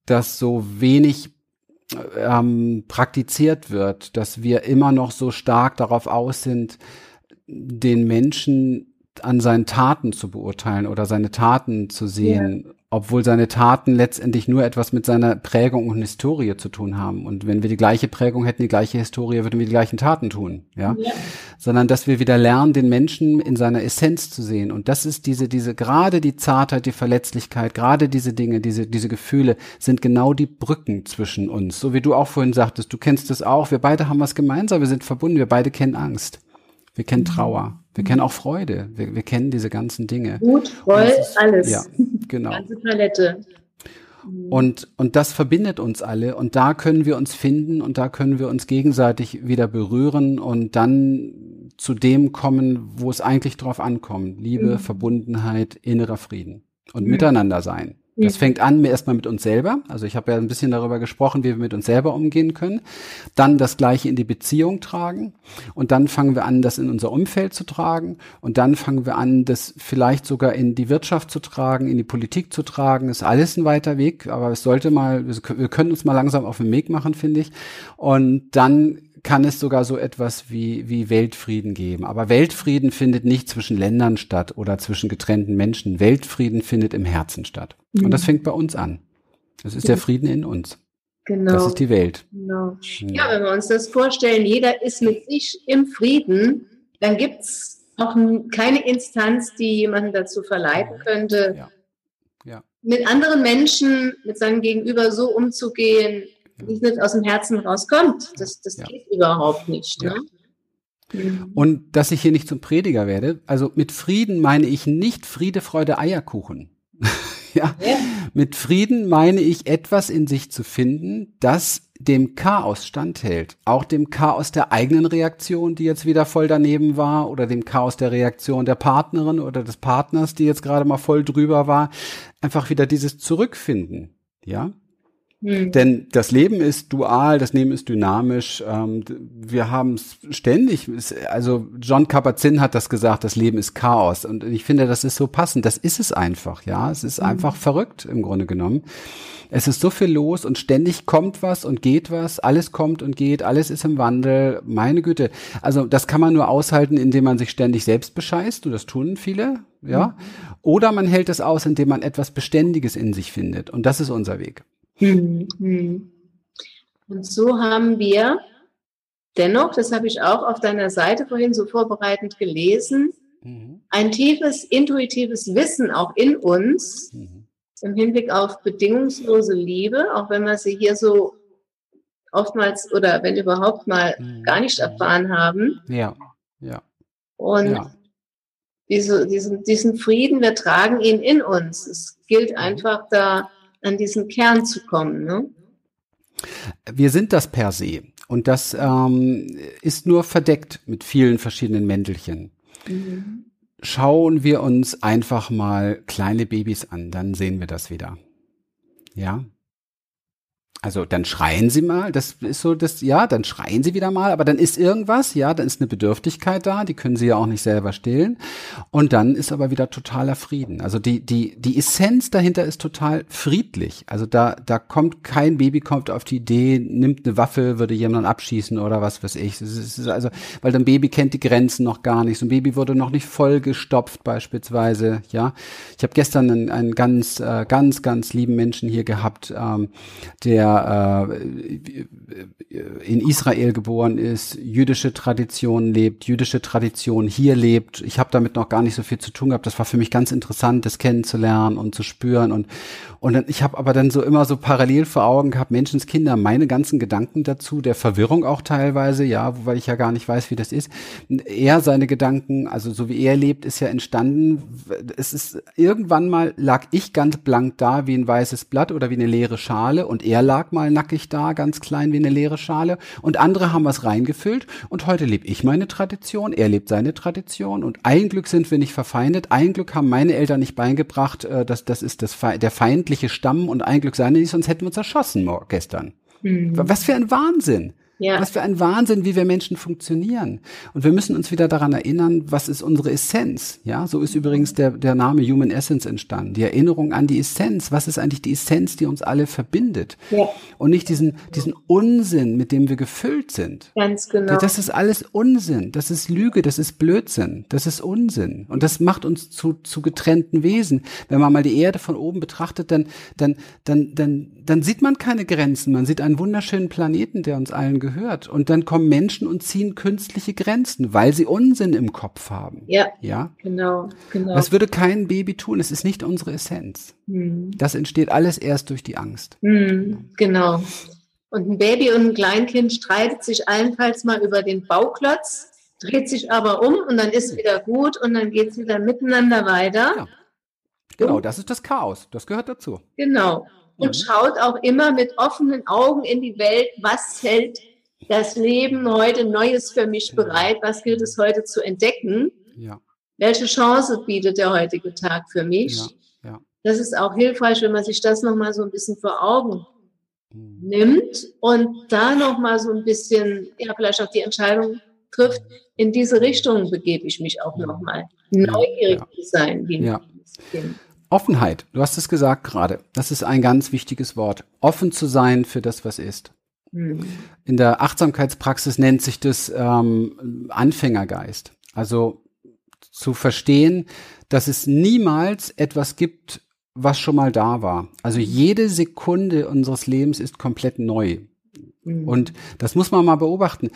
Speaker 2: das so wenig ähm, praktiziert wird, dass wir immer noch so stark darauf aus sind, den Menschen an seinen Taten zu beurteilen oder seine Taten zu sehen, ja. Obwohl seine Taten letztendlich nur etwas mit seiner Prägung und Historie zu tun haben. Und wenn wir die gleiche Prägung hätten, die gleiche Historie, würden wir die gleichen Taten tun, ja? ja. Sondern dass wir wieder lernen, den Menschen in seiner Essenz zu sehen. Und das ist diese, diese, gerade die Zartheit, die Verletzlichkeit, gerade diese Dinge, diese, diese Gefühle sind genau die Brücken zwischen uns. So wie du auch vorhin sagtest, du kennst es auch, wir beide haben was gemeinsam, wir sind verbunden, wir beide kennen Angst. Wir kennen Trauer. Wir kennen auch Freude. Wir, wir kennen diese ganzen Dinge.
Speaker 1: Gut, Freude, alles.
Speaker 2: Ja, genau.
Speaker 1: Ganze Palette.
Speaker 2: Und, und das verbindet uns alle und da können wir uns finden und da können wir uns gegenseitig wieder berühren und dann zu dem kommen, wo es eigentlich drauf ankommt. Liebe, mhm. Verbundenheit, innerer Frieden und mhm. miteinander sein. Das fängt an erstmal mit uns selber. Also ich habe ja ein bisschen darüber gesprochen, wie wir mit uns selber umgehen können. Dann das Gleiche in die Beziehung tragen. Und dann fangen wir an, das in unser Umfeld zu tragen. Und dann fangen wir an, das vielleicht sogar in die Wirtschaft zu tragen, in die Politik zu tragen. Ist alles ein weiter Weg, aber es sollte mal, wir können uns mal langsam auf den Weg machen, finde ich. Und dann kann es sogar so etwas wie, wie Weltfrieden geben. Aber Weltfrieden findet nicht zwischen Ländern statt oder zwischen getrennten Menschen. Weltfrieden findet im Herzen statt. Mhm. Und das fängt bei uns an. Das ist der Frieden in uns. Genau. Das ist die Welt. Genau.
Speaker 1: Mhm. Ja, wenn wir uns das vorstellen, jeder ist mit sich im Frieden, dann gibt es auch keine Instanz, die jemanden dazu verleiten könnte, ja. Ja. mit anderen Menschen, mit seinem Gegenüber so umzugehen, es nicht aus dem Herzen rauskommt. Das, das ja. geht überhaupt nicht. Ne?
Speaker 2: Mhm. Und dass ich hier nicht zum Prediger werde, also mit Frieden meine ich nicht Friede, Freude, Eierkuchen. ja. ja. Mit Frieden meine ich etwas in sich zu finden, das dem Chaos standhält. Auch dem Chaos der eigenen Reaktion, die jetzt wieder voll daneben war, oder dem Chaos der Reaktion der Partnerin oder des Partners, die jetzt gerade mal voll drüber war. Einfach wieder dieses Zurückfinden. Ja. Hm. Denn das Leben ist dual, das Leben ist dynamisch. Ähm, wir haben es ständig, also John Kabat-Zinn hat das gesagt, das Leben ist Chaos. Und ich finde, das ist so passend. Das ist es einfach, ja. Es ist hm. einfach verrückt im Grunde genommen. Es ist so viel los und ständig kommt was und geht was. Alles kommt und geht, alles ist im Wandel. Meine Güte. Also das kann man nur aushalten, indem man sich ständig selbst bescheißt. Und das tun viele, ja. Mhm. Oder man hält es aus, indem man etwas Beständiges in sich findet. Und das ist unser Weg.
Speaker 1: Mhm. Und so haben wir dennoch, das habe ich auch auf deiner Seite vorhin so vorbereitend gelesen, mhm. ein tiefes intuitives Wissen auch in uns mhm. im Hinblick auf bedingungslose Liebe, auch wenn wir sie hier so oftmals oder wenn überhaupt mal mhm. gar nicht erfahren haben.
Speaker 2: Ja, ja.
Speaker 1: Und ja. Diese, diesen, diesen Frieden, wir tragen ihn in uns. Es gilt mhm. einfach da an diesen Kern zu kommen. Ne?
Speaker 2: Wir sind das per se. Und das ähm, ist nur verdeckt mit vielen verschiedenen Mäntelchen. Mhm. Schauen wir uns einfach mal kleine Babys an, dann sehen wir das wieder. Ja, also dann schreien sie mal, das ist so das, ja, dann schreien sie wieder mal, aber dann ist irgendwas, ja, dann ist eine Bedürftigkeit da, die können sie ja auch nicht selber stillen. Und dann ist aber wieder totaler Frieden. Also die, die, die Essenz dahinter ist total friedlich. Also da, da kommt kein Baby kommt auf die Idee, nimmt eine Waffe, würde jemanden abschießen oder was weiß ich. also, weil ein Baby kennt die Grenzen noch gar nicht. So ein Baby wurde noch nicht vollgestopft beispielsweise, ja. Ich habe gestern einen, einen ganz, äh, ganz, ganz lieben Menschen hier gehabt, ähm, der äh, in Israel geboren ist, jüdische Tradition lebt, jüdische Tradition hier lebt. Ich habe damit noch gar nicht so viel zu tun gehabt. Das war für mich ganz interessant, das kennenzulernen und zu spüren. Und, und dann, ich habe aber dann so immer so parallel vor Augen gehabt, Menschenskinder, meine ganzen Gedanken dazu, der Verwirrung auch teilweise, ja, weil ich ja gar nicht weiß, wie das ist. Er seine Gedanken, also so wie er lebt, ist ja entstanden. Es ist irgendwann mal lag ich ganz blank da wie ein weißes Blatt oder wie eine leere Schale und er lag mal nackig da, ganz klein wie eine leere Schale und andere haben was reingefüllt und heute lebe ich meine Tradition, er lebt seine Tradition und ein Glück sind wir nicht verfeindet, ein Glück haben meine Eltern nicht beigebracht, äh, dass das ist das der Feind feindliche Stamm und ein Glück seine nicht, sonst hätten wir uns erschossen gestern. Mhm. Was für ein Wahnsinn. Ja. Was für ein Wahnsinn, wie wir Menschen funktionieren. Und wir müssen uns wieder daran erinnern, was ist unsere Essenz. Ja, so ist übrigens der, der Name Human Essence entstanden. Die Erinnerung an die Essenz. Was ist eigentlich die Essenz, die uns alle verbindet? Ja. Und nicht diesen, diesen Unsinn, mit dem wir gefüllt sind.
Speaker 1: Ganz genau.
Speaker 2: Das ist alles Unsinn. Das ist Lüge. Das ist Blödsinn. Das ist Unsinn. Und das macht uns zu, zu getrennten Wesen. Wenn man mal die Erde von oben betrachtet, dann, dann, dann, dann, dann sieht man keine Grenzen. Man sieht einen wunderschönen Planeten, der uns allen gehört gehört. Und dann kommen Menschen und ziehen künstliche Grenzen, weil sie Unsinn im Kopf haben.
Speaker 1: Ja. Ja. Genau, genau.
Speaker 2: Das würde kein Baby tun. Es ist nicht unsere Essenz. Hm. Das entsteht alles erst durch die Angst.
Speaker 1: Hm, genau. Und ein Baby und ein Kleinkind streitet sich allenfalls mal über den Bauklotz, dreht sich aber um und dann ist wieder gut und dann geht es wieder miteinander weiter. Ja.
Speaker 2: Genau, das ist das Chaos. Das gehört dazu.
Speaker 1: Genau. Und mhm. schaut auch immer mit offenen Augen in die Welt, was hält das Leben heute Neues für mich bereit, was gilt es heute zu entdecken. Ja. Welche Chance bietet der heutige Tag für mich? Ja. Ja. Das ist auch hilfreich, wenn man sich das nochmal so ein bisschen vor Augen mhm. nimmt und da nochmal so ein bisschen, ja, vielleicht auch die Entscheidung trifft, in diese Richtung begebe ich mich auch nochmal. Neugierig zu sein,
Speaker 2: Kind. Offenheit, du hast es gesagt gerade, das ist ein ganz wichtiges Wort. Offen zu sein für das, was ist. Mhm. In der Achtsamkeitspraxis nennt sich das ähm, Anfängergeist. Also zu verstehen, dass es niemals etwas gibt, was schon mal da war. Also jede Sekunde unseres Lebens ist komplett neu. Mhm. Und das muss man mal beobachten.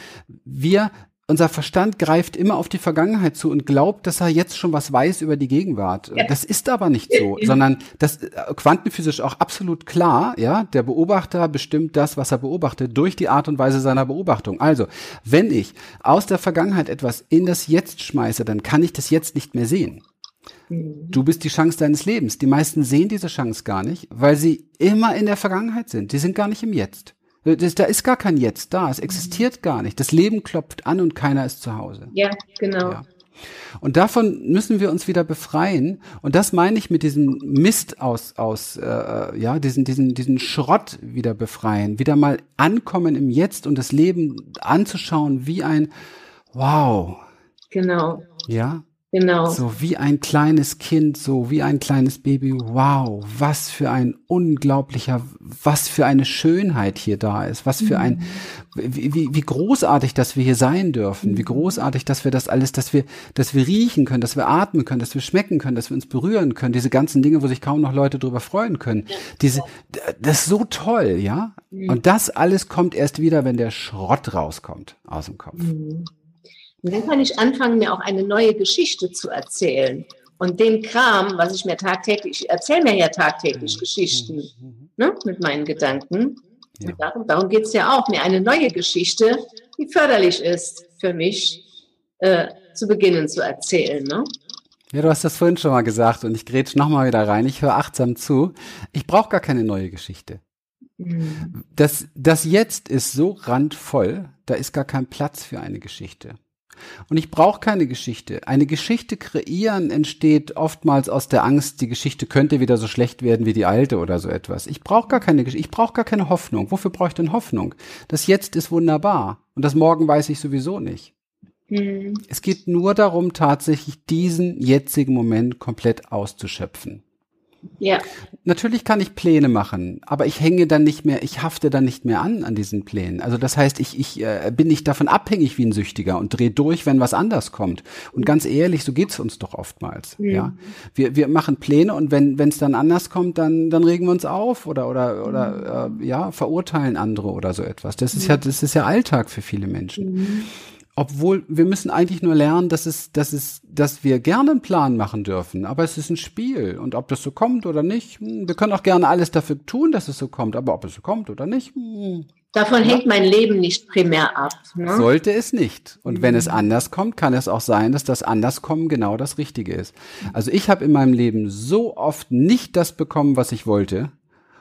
Speaker 2: Wir unser Verstand greift immer auf die Vergangenheit zu und glaubt, dass er jetzt schon was weiß über die Gegenwart. Ja. Das ist aber nicht so, sondern das äh, quantenphysisch auch absolut klar, ja, der Beobachter bestimmt das, was er beobachtet durch die Art und Weise seiner Beobachtung. Also, wenn ich aus der Vergangenheit etwas in das Jetzt schmeiße, dann kann ich das jetzt nicht mehr sehen. Mhm. Du bist die Chance deines Lebens. Die meisten sehen diese Chance gar nicht, weil sie immer in der Vergangenheit sind. Die sind gar nicht im Jetzt. Das, da ist gar kein Jetzt da. Es existiert gar nicht. Das Leben klopft an und keiner ist zu Hause.
Speaker 1: Ja, genau. Ja.
Speaker 2: Und davon müssen wir uns wieder befreien. Und das meine ich mit diesem Mist aus, aus äh, ja, diesen, diesen, diesen Schrott wieder befreien. Wieder mal ankommen im Jetzt und das Leben anzuschauen wie ein Wow.
Speaker 1: Genau.
Speaker 2: Ja.
Speaker 1: Genau.
Speaker 2: So wie ein kleines Kind, so wie ein kleines Baby. Wow, was für ein unglaublicher, was für eine Schönheit hier da ist. Was für ein, wie, wie, wie großartig, dass wir hier sein dürfen. Wie großartig, dass wir das alles, dass wir, dass wir riechen können, dass wir atmen können, dass wir schmecken können, dass wir uns berühren können. Diese ganzen Dinge, wo sich kaum noch Leute drüber freuen können. Diese, das ist so toll, ja? Mhm. Und das alles kommt erst wieder, wenn der Schrott rauskommt aus dem Kopf. Mhm.
Speaker 1: Und dann kann ich anfangen, mir auch eine neue Geschichte zu erzählen. Und den Kram, was ich mir tagtäglich, ich erzähle mir ja tagtäglich Geschichten ne, mit meinen Gedanken. Ja. darum, darum geht es ja auch, mir eine neue Geschichte, die förderlich ist für mich, äh, zu beginnen zu erzählen. Ne?
Speaker 2: Ja, du hast das vorhin schon mal gesagt und ich grätsch nochmal wieder rein. Ich höre achtsam zu. Ich brauche gar keine neue Geschichte. Mhm. Das, das Jetzt ist so randvoll, da ist gar kein Platz für eine Geschichte. Und ich brauche keine Geschichte. Eine Geschichte kreieren entsteht oftmals aus der Angst, die Geschichte könnte wieder so schlecht werden wie die alte oder so etwas. Ich brauche gar keine Geschichte, ich brauche gar keine Hoffnung. Wofür brauche ich denn Hoffnung? Das Jetzt ist wunderbar und das Morgen weiß ich sowieso nicht. Mhm. Es geht nur darum, tatsächlich diesen jetzigen Moment komplett auszuschöpfen.
Speaker 1: Ja.
Speaker 2: Natürlich kann ich Pläne machen, aber ich hänge dann nicht mehr, ich hafte dann nicht mehr an an diesen Plänen. Also das heißt, ich, ich äh, bin nicht davon abhängig wie ein Süchtiger und drehe durch, wenn was anders kommt. Und ganz ehrlich, so geht's uns doch oftmals. Mhm. Ja, wir, wir machen Pläne und wenn wenn es dann anders kommt, dann dann regen wir uns auf oder oder oder mhm. äh, ja verurteilen andere oder so etwas. Das ist ja das ist ja Alltag für viele Menschen. Mhm obwohl wir müssen eigentlich nur lernen, dass es, dass es, dass wir gerne einen Plan machen dürfen, aber es ist ein Spiel und ob das so kommt oder nicht, hm, wir können auch gerne alles dafür tun, dass es so kommt, aber ob es so kommt oder nicht. Hm.
Speaker 1: Davon hängt mein Leben nicht primär ab.
Speaker 2: Ne? Sollte es nicht. Und mhm. wenn es anders kommt, kann es auch sein, dass das Anderskommen genau das Richtige ist. Also ich habe in meinem Leben so oft nicht das bekommen, was ich wollte.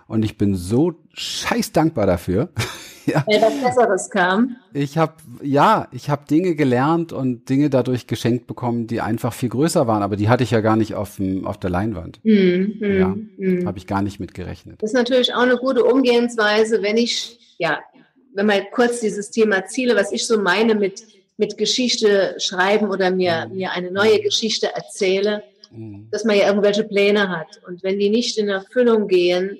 Speaker 2: Und ich bin so scheiß dankbar dafür.
Speaker 1: ja. Weil was Besseres kam.
Speaker 2: Ich habe, ja, ich habe Dinge gelernt und Dinge dadurch geschenkt bekommen, die einfach viel größer waren, aber die hatte ich ja gar nicht auf, dem, auf der Leinwand. Mm, mm, ja, mm. habe ich gar nicht mit gerechnet.
Speaker 1: Das ist natürlich auch eine gute Umgehensweise, wenn ich, ja, wenn mal kurz dieses Thema Ziele, was ich so meine mit, mit Geschichte schreiben oder mir, mhm. mir eine neue Geschichte erzähle, mhm. dass man ja irgendwelche Pläne hat. Und wenn die nicht in Erfüllung gehen,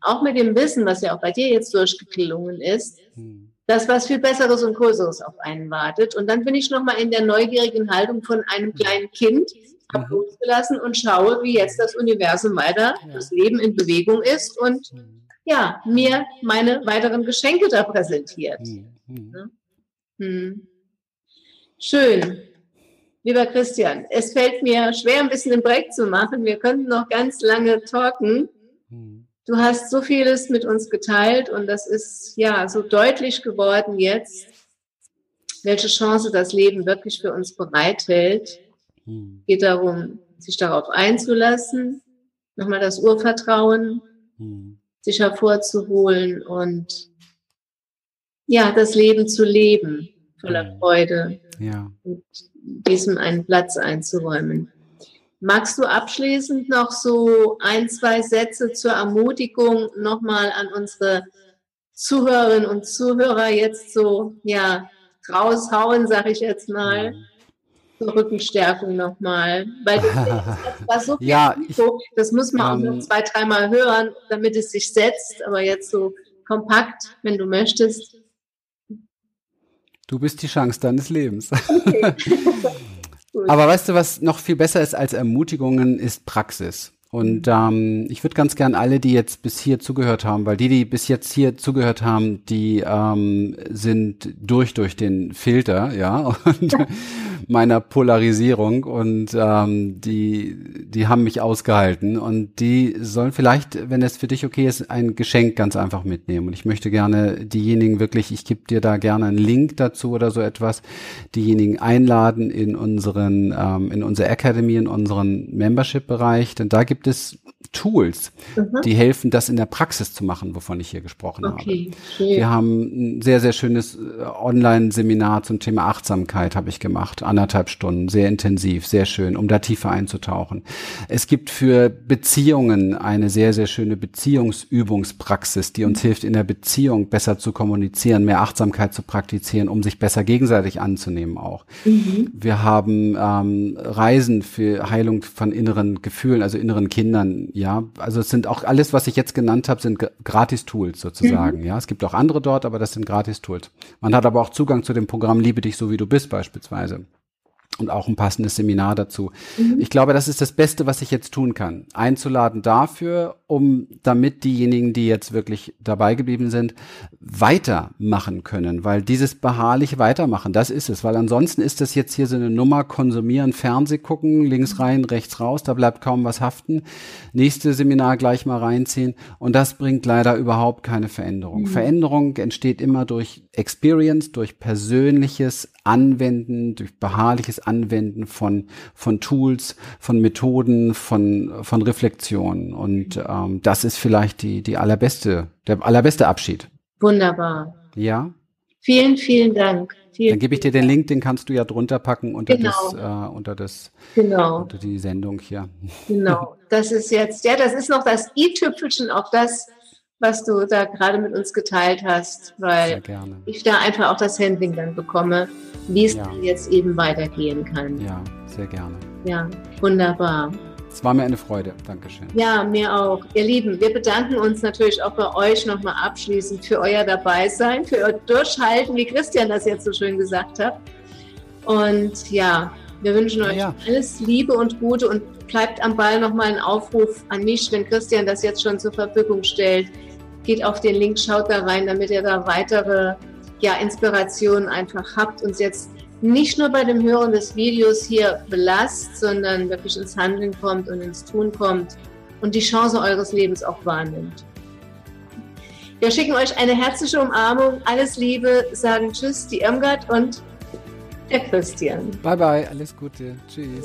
Speaker 1: auch mit dem Wissen, was ja auch bei dir jetzt durchgeklungen ist, hm. dass was viel Besseres und Größeres auf einen wartet. Und dann bin ich nochmal in der neugierigen Haltung von einem kleinen Kind, habe mhm. losgelassen und schaue, wie jetzt das Universum weiter, ja. das Leben in Bewegung ist und mhm. ja, mir meine weiteren Geschenke da präsentiert. Mhm. Hm. Schön. Lieber Christian, es fällt mir schwer, ein bisschen den Break zu machen. Wir könnten noch ganz lange talken. Du hast so vieles mit uns geteilt und das ist ja so deutlich geworden jetzt, welche Chance das Leben wirklich für uns bereithält. Hm. Geht darum, sich darauf einzulassen, nochmal das Urvertrauen, hm. sich hervorzuholen und ja, das Leben zu leben, voller hm. Freude. Ja. Und diesem einen Platz einzuräumen. Magst du abschließend noch so ein, zwei Sätze zur Ermutigung nochmal an unsere Zuhörerinnen und Zuhörer jetzt so, ja, raushauen, sag ich jetzt mal? Mhm. Zur Rückenstärkung nochmal. Weil das war so viel ja, ich, das muss man ähm, auch noch zwei, dreimal hören, damit es sich setzt, aber jetzt so kompakt, wenn du möchtest.
Speaker 2: Du bist die Chance deines Lebens. Okay. Aber weißt du, was noch viel besser ist als Ermutigungen, ist Praxis. Und mhm. ähm, ich würde ganz gern alle, die jetzt bis hier zugehört haben, weil die, die bis jetzt hier zugehört haben, die ähm, sind durch durch den Filter, ja, und meiner Polarisierung und ähm, die, die haben mich ausgehalten und die sollen vielleicht, wenn es für dich okay ist, ein Geschenk ganz einfach mitnehmen. Und ich möchte gerne diejenigen wirklich, ich gebe dir da gerne einen Link dazu oder so etwas, diejenigen einladen in unseren, ähm, in unsere Academy, in unseren Membership-Bereich, denn da gibt gibt es Tools, mhm. die helfen, das in der Praxis zu machen, wovon ich hier gesprochen okay. habe. Wir haben ein sehr, sehr schönes äh, Online-Seminar zum Thema Achtsamkeit habe ich gemacht. Anderthalb Stunden, sehr intensiv, sehr schön, um da tiefer einzutauchen. Es gibt für Beziehungen eine sehr, sehr schöne Beziehungsübungspraxis, die uns mhm. hilft, in der Beziehung besser zu kommunizieren, mehr Achtsamkeit zu praktizieren, um sich besser gegenseitig anzunehmen auch. Mhm. Wir haben ähm, Reisen für Heilung von inneren Gefühlen, also inneren Kindern ja, also es sind auch alles, was ich jetzt genannt habe, sind Gratis-Tools sozusagen. Mhm. Ja, es gibt auch andere dort, aber das sind Gratis-Tools. Man hat aber auch Zugang zu dem Programm Liebe dich so wie du bist beispielsweise und auch ein passendes Seminar dazu. Mhm. Ich glaube, das ist das Beste, was ich jetzt tun kann. Einzuladen dafür, um damit diejenigen, die jetzt wirklich dabei geblieben sind, weitermachen können, weil dieses beharrlich weitermachen, das ist es, weil ansonsten ist das jetzt hier so eine Nummer, konsumieren, Fernseh gucken, links rein, rechts raus, da bleibt kaum was haften. Nächste Seminar gleich mal reinziehen und das bringt leider überhaupt keine Veränderung. Mhm. Veränderung entsteht immer durch Experience, durch persönliches Anwenden, durch beharrliches Anwenden von, von Tools, von Methoden, von, von Reflexionen. Und ähm, das ist vielleicht die, die allerbeste, der allerbeste Abschied.
Speaker 1: Wunderbar.
Speaker 2: Ja.
Speaker 1: Vielen, vielen Dank. Vielen,
Speaker 2: Dann gebe ich dir den Link, den kannst du ja drunter packen unter genau. das, äh, unter das,
Speaker 1: genau.
Speaker 2: unter die Sendung hier.
Speaker 1: Genau. Das ist jetzt, ja, das ist noch das i-Tüpfelchen auf das, was du da gerade mit uns geteilt hast, weil ich da einfach auch das Handling dann bekomme, wie es ja. jetzt eben weitergehen kann.
Speaker 2: Ja, sehr gerne.
Speaker 1: Ja, wunderbar.
Speaker 2: Es war mir eine Freude. Dankeschön.
Speaker 1: Ja, mir auch. Ihr Lieben, wir bedanken uns natürlich auch bei euch nochmal abschließend für euer Dabeisein, für euer Durchhalten, wie Christian das jetzt so schön gesagt hat. Und ja, wir wünschen euch ja. alles Liebe und Gute und bleibt am Ball nochmal ein Aufruf an mich, wenn Christian das jetzt schon zur Verfügung stellt geht auf den Link, schaut da rein, damit ihr da weitere ja, Inspirationen einfach habt und jetzt nicht nur bei dem Hören des Videos hier belasst, sondern wirklich ins Handeln kommt und ins Tun kommt und die Chance eures Lebens auch wahrnimmt. Wir schicken euch eine herzliche Umarmung, alles Liebe, sagen Tschüss, die Irmgard und der Christian.
Speaker 2: Bye bye, alles Gute, Tschüss.